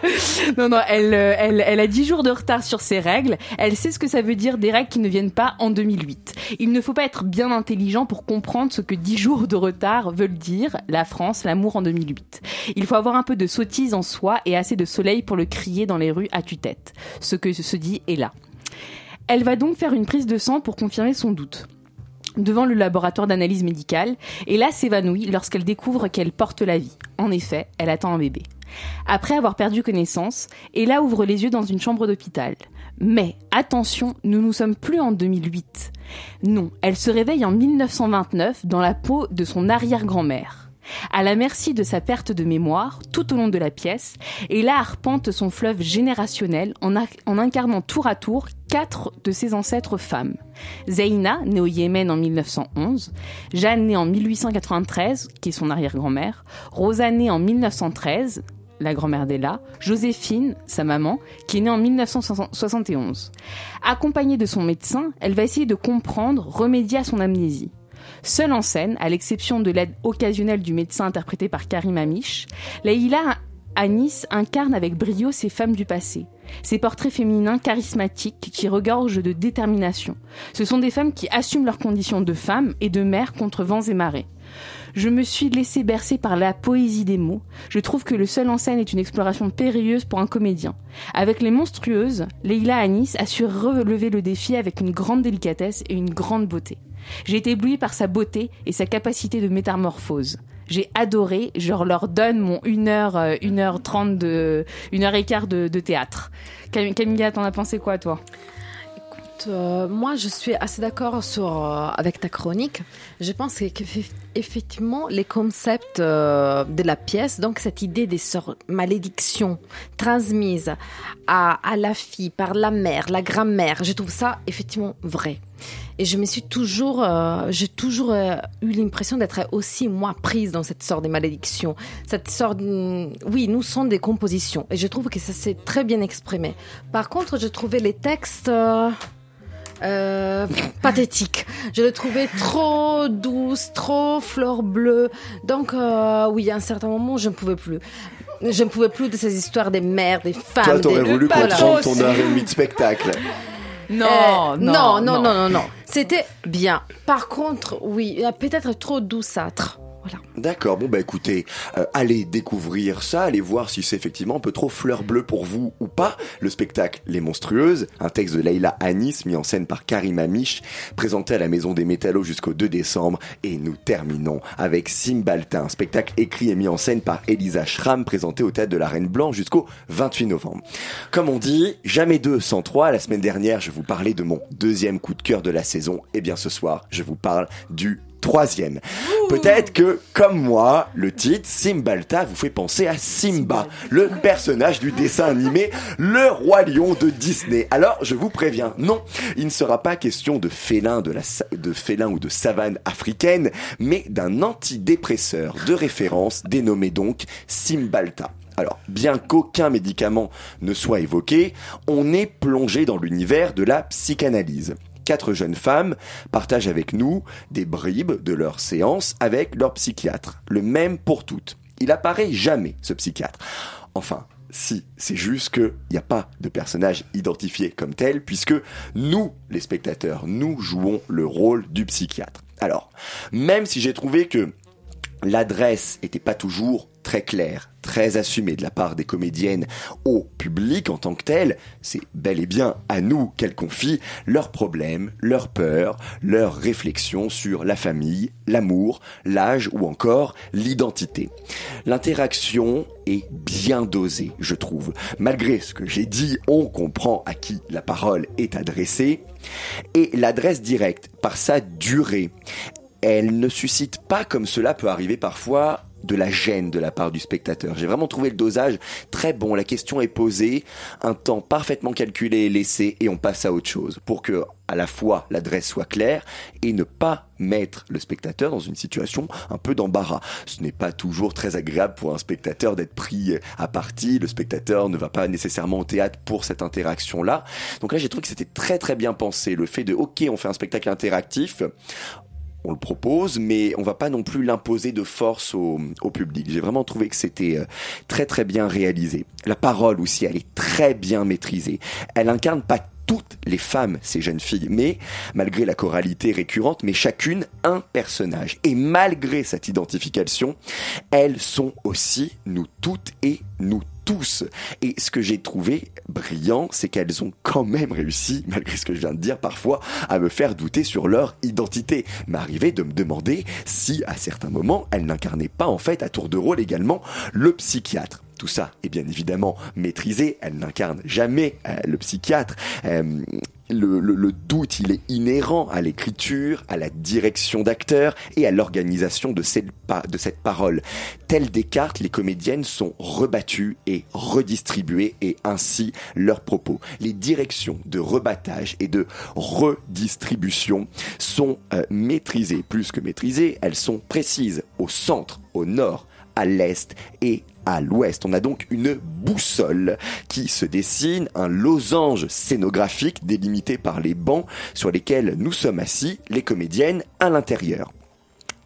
Non, non, elle, euh, elle, elle a 10 jours de retard sur ses règles. Elle sait ce que ça veut dire des règles qui ne viennent pas en 2008. Il ne faut pas être bien intelligent pour comprendre ce que 10 jours de retard veulent dire la France, l'amour en 2008. Il faut avoir un peu de sottise en soi et assez de soleil pour le crier dans les rues à tue-tête. Ce que se dit est là. Elle va donc faire une prise de sang pour confirmer son doute devant le laboratoire d'analyse médicale et là s'évanouit lorsqu'elle découvre qu'elle porte la vie. En effet, elle attend un bébé. Après avoir perdu connaissance, Ella ouvre les yeux dans une chambre d'hôpital. Mais attention, nous ne sommes plus en 2008. Non, elle se réveille en 1929 dans la peau de son arrière-grand-mère. À la merci de sa perte de mémoire, tout au long de la pièce, Ella arpente son fleuve générationnel en, incarnant tour à tour quatre de ses ancêtres femmes. Zeina, née au Yémen en 1911, Jeanne, née en 1893, qui est son arrière-grand-mère, Rosa, née en 1913, la grand-mère d'Ella, Joséphine, sa maman, qui est née en 1971. Accompagnée de son médecin, elle va essayer de comprendre, remédier à son amnésie. Seule en scène, à l'exception de l'aide occasionnelle du médecin interprété par Karim Amish, Leïla Anis incarne avec brio ces femmes du passé. Ces portraits féminins charismatiques qui regorgent de détermination. Ce sont des femmes qui assument leurs conditions de femmes et de mères contre vents et marées. Je me suis laissé bercer par la poésie des mots. Je trouve que le seul en scène est une exploration périlleuse pour un comédien. Avec les monstrueuses, Leila Anis a su relever le défi avec une grande délicatesse et une grande beauté. J'ai été ébloui par sa beauté et sa capacité de métamorphose. J'ai adoré, je leur donne mon 1h, 1h30 de, 1h15 de, de théâtre. Cam- Camilla, t'en as pensé quoi, toi?
Euh, moi, je suis assez d'accord euh, avec ta chronique. Je pense que- qu'effectivement, les concepts euh, de la pièce, donc cette idée des malédictions transmises à la fille par la mère, la grand-mère, je trouve ça effectivement vrai. Et je me suis toujours, euh, j'ai toujours euh, eu l'impression d'être aussi moi prise dans cette sorte de malédiction, cette sorte, de- oui, nous sommes des compositions, et je trouve que ça s'est très bien exprimé. Par contre, je trouvais les textes euh, euh, pathétiques. Je les trouvais trop douces, trop fleurs bleues. Donc, euh, oui, à un certain moment, je ne pouvais plus. Je ne pouvais plus de ces histoires des mères, des femmes.
Toi, t'aurais
des...
voulu qu'on chante ton heure et demie de spectacle.
Non,
Euh,
non,
non, non,
non.
non, non. C'était bien. Par contre, oui, peut-être trop douceâtre.
D'accord, bon bah écoutez, euh, allez découvrir ça, allez voir si c'est effectivement un peu trop fleur bleue pour vous ou pas. Le spectacle Les Monstrueuses, un texte de Leila Anis mis en scène par Karim Amish, présenté à la Maison des Métallos jusqu'au 2 décembre. Et nous terminons avec Simbalta, spectacle écrit et mis en scène par Elisa Schramm, présenté au Théâtre de la Reine Blanche jusqu'au 28 novembre. Comme on dit, jamais deux sans trois. La semaine dernière, je vous parlais de mon deuxième coup de cœur de la saison. Et bien ce soir, je vous parle du troisième. Peut-être que, comme moi, le titre Simbalta vous fait penser à Simba, le personnage du dessin animé Le Roi Lion de Disney. Alors, je vous préviens, non, il ne sera pas question de félin, de, la, sa- de félin ou de savane africaine, mais d'un antidépresseur de référence dénommé donc Simbalta. Alors, bien qu'aucun médicament ne soit évoqué, on est plongé dans l'univers de la psychanalyse quatre jeunes femmes partagent avec nous des bribes de leurs séances avec leur psychiatre. Le même pour toutes. Il apparaît jamais, ce psychiatre. Enfin, si, c'est juste qu'il n'y a pas de personnage identifié comme tel, puisque nous, les spectateurs, nous jouons le rôle du psychiatre. Alors, même si j'ai trouvé que l'adresse était pas toujours très claire, très assumée de la part des comédiennes au public en tant que tel, c'est bel et bien à nous qu'elles confient leurs problèmes, leurs peurs, leurs réflexions sur la famille, l'amour, l'âge ou encore l'identité. L'interaction est bien dosée, je trouve. Malgré ce que j'ai dit, on comprend à qui la parole est adressée et l'adresse directe par sa durée elle ne suscite pas, comme cela peut arriver parfois, de la gêne de la part du spectateur. J'ai vraiment trouvé le dosage très bon. La question est posée, un temps parfaitement calculé est laissé et on passe à autre chose pour que à la fois l'adresse soit claire et ne pas mettre le spectateur dans une situation un peu d'embarras. Ce n'est pas toujours très agréable pour un spectateur d'être pris à partie. Le spectateur ne va pas nécessairement au théâtre pour cette interaction-là. Donc là, j'ai trouvé que c'était très très bien pensé. Le fait de, ok, on fait un spectacle interactif, on le propose, mais on va pas non plus l'imposer de force au, public. J'ai vraiment trouvé que c'était euh, très très bien réalisé. La parole aussi, elle est très bien maîtrisée. Elle incarne pas toutes les femmes, ces jeunes filles, mais malgré la choralité récurrente, mais chacune un personnage. Et malgré cette identification, elles sont aussi nous toutes et nous tous. Et ce que j'ai trouvé brillant, c'est qu'elles ont quand même réussi, malgré ce que je viens de dire parfois, à me faire douter sur leur identité. M'arrivait de me demander si, à certains moments, elles n'incarnaient pas en fait à tour de rôle également le psychiatre. Tout ça est bien évidemment maîtrisé, elle n'incarne jamais euh, le psychiatre. Euh, le, doute, il est inhérent à l'écriture, à la direction d'acteur et à l'organisation de cette, pa- de cette parole. Telles Descartes, les comédiennes sont rebattues et redistribuées et ainsi leurs propos. Les directions de rebattage et de redistribution sont euh, maîtrisées, plus que maîtrisées, elles sont précises au centre, au nord, à l'est et à l'ouest. On a donc une boussole qui se dessine, un losange scénographique délimité par les bancs sur lesquels nous sommes assis, les comédiennes à l'intérieur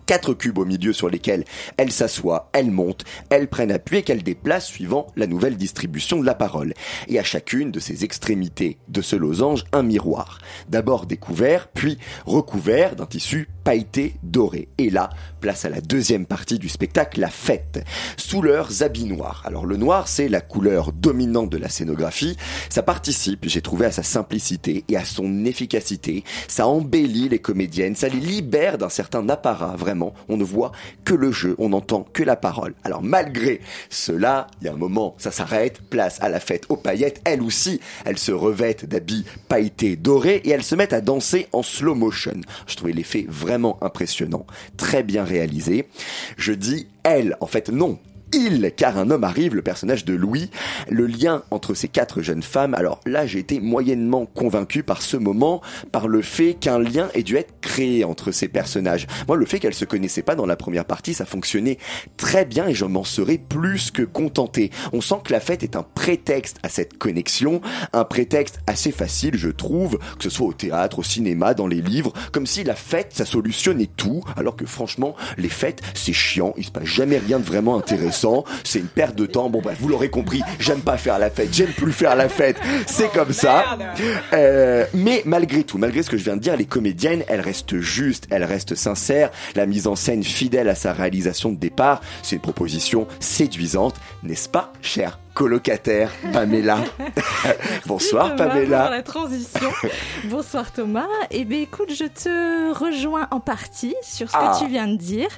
quatre cubes au milieu sur lesquels elles s'assoient, elles montent, elles prennent appui et qu'elles déplacent suivant la nouvelle distribution de la parole. Et à chacune de ces extrémités de ce losange, un miroir. D'abord découvert, puis recouvert d'un tissu pailleté doré. Et là, place à la deuxième partie du spectacle, la fête, sous leurs habits noirs. Alors le noir, c'est la couleur dominante de la scénographie. Ça participe, j'ai trouvé, à sa simplicité et à son efficacité. Ça embellit les comédiennes, ça les libère d'un certain apparat, vraiment on ne voit que le jeu, on n'entend que la parole. Alors malgré cela, il y a un moment, ça s'arrête, place à la fête aux paillettes, elles aussi, elles se revêtent d'habits pailletés dorés et elles se mettent à danser en slow motion. Je trouvais l'effet vraiment impressionnant, très bien réalisé. Je dis elle, en fait non, il, car un homme arrive, le personnage de Louis, le lien entre ces quatre jeunes femmes, alors là j'ai été moyennement convaincu par ce moment, par le fait qu'un lien ait dû être créé entre ces personnages. Moi le fait qu'elles se connaissaient pas dans la première partie, ça fonctionnait très bien et je m'en serais plus que contenté. On sent que la fête est un prétexte à cette connexion, un prétexte assez facile je trouve, que ce soit au théâtre, au cinéma, dans les livres, comme si la fête ça solutionnait tout, alors que franchement les fêtes c'est chiant, il se passe jamais rien de vraiment intéressant c'est une perte de temps. Bon, bref, vous l'aurez compris, j'aime pas faire la fête, j'aime plus faire la fête, c'est comme ça. Euh, mais malgré tout, malgré ce que je viens de dire, les comédiennes, elles restent justes, elles restent sincères, la mise en scène fidèle à sa réalisation de départ, c'est une proposition séduisante, n'est-ce pas, cher colocataire Pamela. Bonsoir
Thomas
Pamela.
Pour la transition. Bonsoir Thomas. Eh bien écoute, je te rejoins en partie sur ce
Ah.
que tu viens de dire.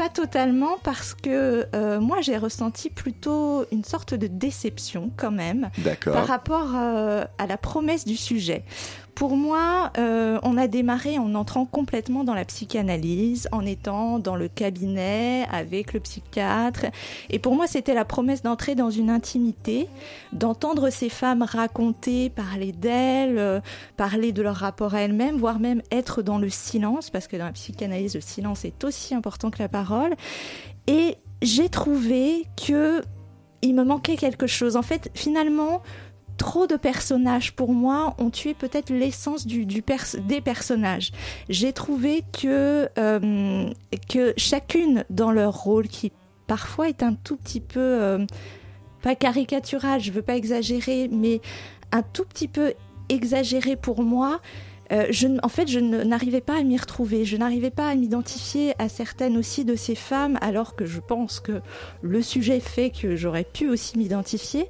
Pas totalement parce que euh, moi j'ai ressenti plutôt une sorte de déception quand même par rapport euh, à la promesse du sujet. Pour moi, euh, on a démarré en entrant complètement dans la psychanalyse, en étant dans le cabinet avec le psychiatre. Et pour moi, c'était la promesse d'entrer dans une intimité, d'entendre ces femmes raconter, parler d'elles, euh, parler de leur rapport à elles-mêmes, voire même être dans le silence, parce que dans la psychanalyse, le silence est aussi important que la parole. Et j'ai trouvé que il me manquait quelque chose. En fait, finalement, trop de personnages pour moi ont tué peut-être l'essence du, du pers- des personnages. J'ai trouvé que, euh, que chacune dans leur rôle, qui parfois est un tout petit peu, euh, pas caricatural, je veux pas exagérer, mais un tout petit peu exagéré pour moi. Euh, je, en fait, je n'arrivais pas à m'y retrouver. Je n'arrivais pas à m'identifier à certaines aussi de ces femmes, alors que je pense que le sujet fait que j'aurais pu aussi m'identifier.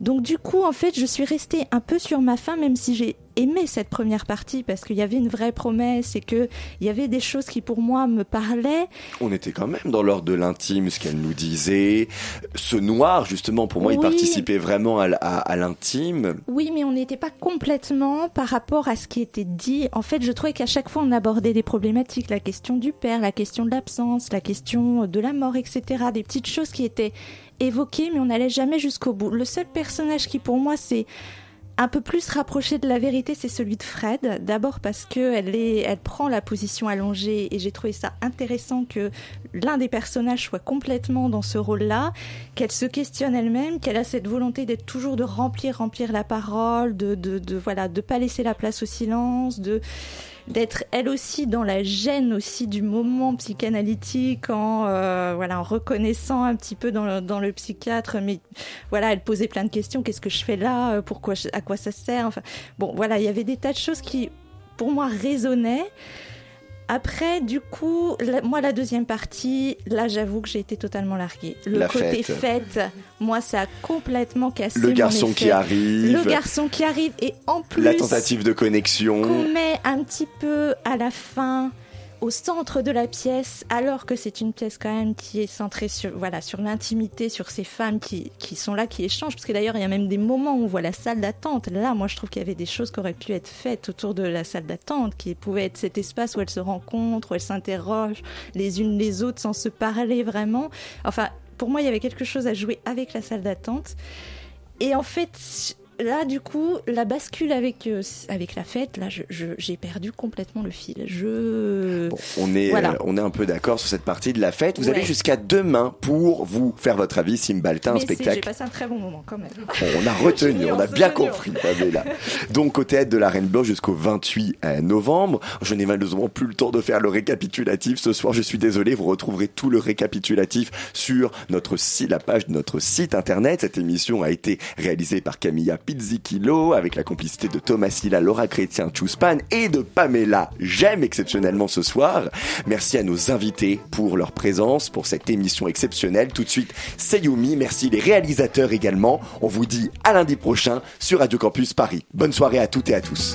Donc du coup, en fait, je suis restée un peu sur ma faim, même si j'ai aimé cette première partie parce qu'il y avait une vraie promesse et que il y avait des choses qui pour moi me parlaient.
On était quand même dans l'ordre de l'intime, ce qu'elle nous disait. Ce noir, justement, pour moi, il participait vraiment à, l- à- à l'intime.
Oui, mais on n'était pas complètement par rapport à ce qui était dit. En fait, je trouvais qu'à chaque fois, on abordait des problématiques, la question du père, la question de l'absence, la question de la mort, etc. Des petites choses qui étaient évoquées, mais on n'allait jamais jusqu'au bout. Le seul personnage qui, pour moi, c'est un peu plus rapproché de la vérité, c'est celui de Fred. D'abord parce que elle est, elle prend la position allongée et j'ai trouvé ça intéressant que l'un des personnages soit complètement dans ce rôle-là, qu'elle se questionne elle-même, qu'elle a cette volonté d'être toujours de remplir, remplir la parole, de, de, de voilà, de pas laisser la place au silence, de d'être elle aussi dans la gêne aussi du moment psychanalytique en euh, voilà en reconnaissant un petit peu dans le, dans le psychiatre mais voilà elle posait plein de questions. Qu'est-ce que je fais là? Euh, pourquoi à quoi ça sert? Enfin bon voilà il y avait des tas de choses qui pour moi résonnaient après, du coup, la- moi, la deuxième partie, là, j'avoue que j'ai été totalement larguée. Le
La
côté
fête.
fête, moi, ça a complètement cassé
Le
mon
garçon
effet.
qui arrive.
Le garçon qui arrive, et en plus,
La tentative de connexion.
qu'on met un petit peu à la fin au centre de la pièce, alors que c'est une pièce quand même qui est centrée sur voilà sur l'intimité, sur ces femmes qui, qui sont là, qui échangent. Parce que d'ailleurs, il y a même des moments où on voit la salle d'attente. Là, moi, je trouve qu'il y avait des choses qui auraient pu être faites autour de la salle d'attente, qui pouvaient être cet espace où elles se rencontrent, où elles s'interrogent les unes les autres sans se parler vraiment. Enfin, pour moi, il y avait quelque chose à jouer avec la salle d'attente. Et en fait, là, du coup, la bascule avec, euh, avec la fête, là, je- je- j'ai perdu complètement le fil. Je.
On est,
Voilà.
euh, on est un peu d'accord sur cette partie de la fête. Vous
Ouais.
avez jusqu'à demain pour vous faire votre avis. Simbalta, un
Mais c'est- J'ai
spectacle.
passé un très bon moment quand même.
On a retenu, on a bien compris, Pamela. Donc au théâtre de la Reine Blanche jusqu'au 28 novembre. Je n'ai malheureusement plus le temps de faire le récapitulatif ce soir. Je suis désolé, vous retrouverez tout le récapitulatif sur notre site, la page de notre site internet. Cette émission a été réalisée par Camilla Pizzichillo avec la complicité de Thomas Silla, Laura Chrétien, Chouspan et de Pamela. J'aime exceptionnellement ce soir. Merci à nos invités pour leur présence, pour cette émission exceptionnelle. Tout de suite, c'est Yumi. Merci les réalisateurs également. On vous dit à lundi prochain sur Radio Campus Paris. Bonne soirée à toutes et à tous.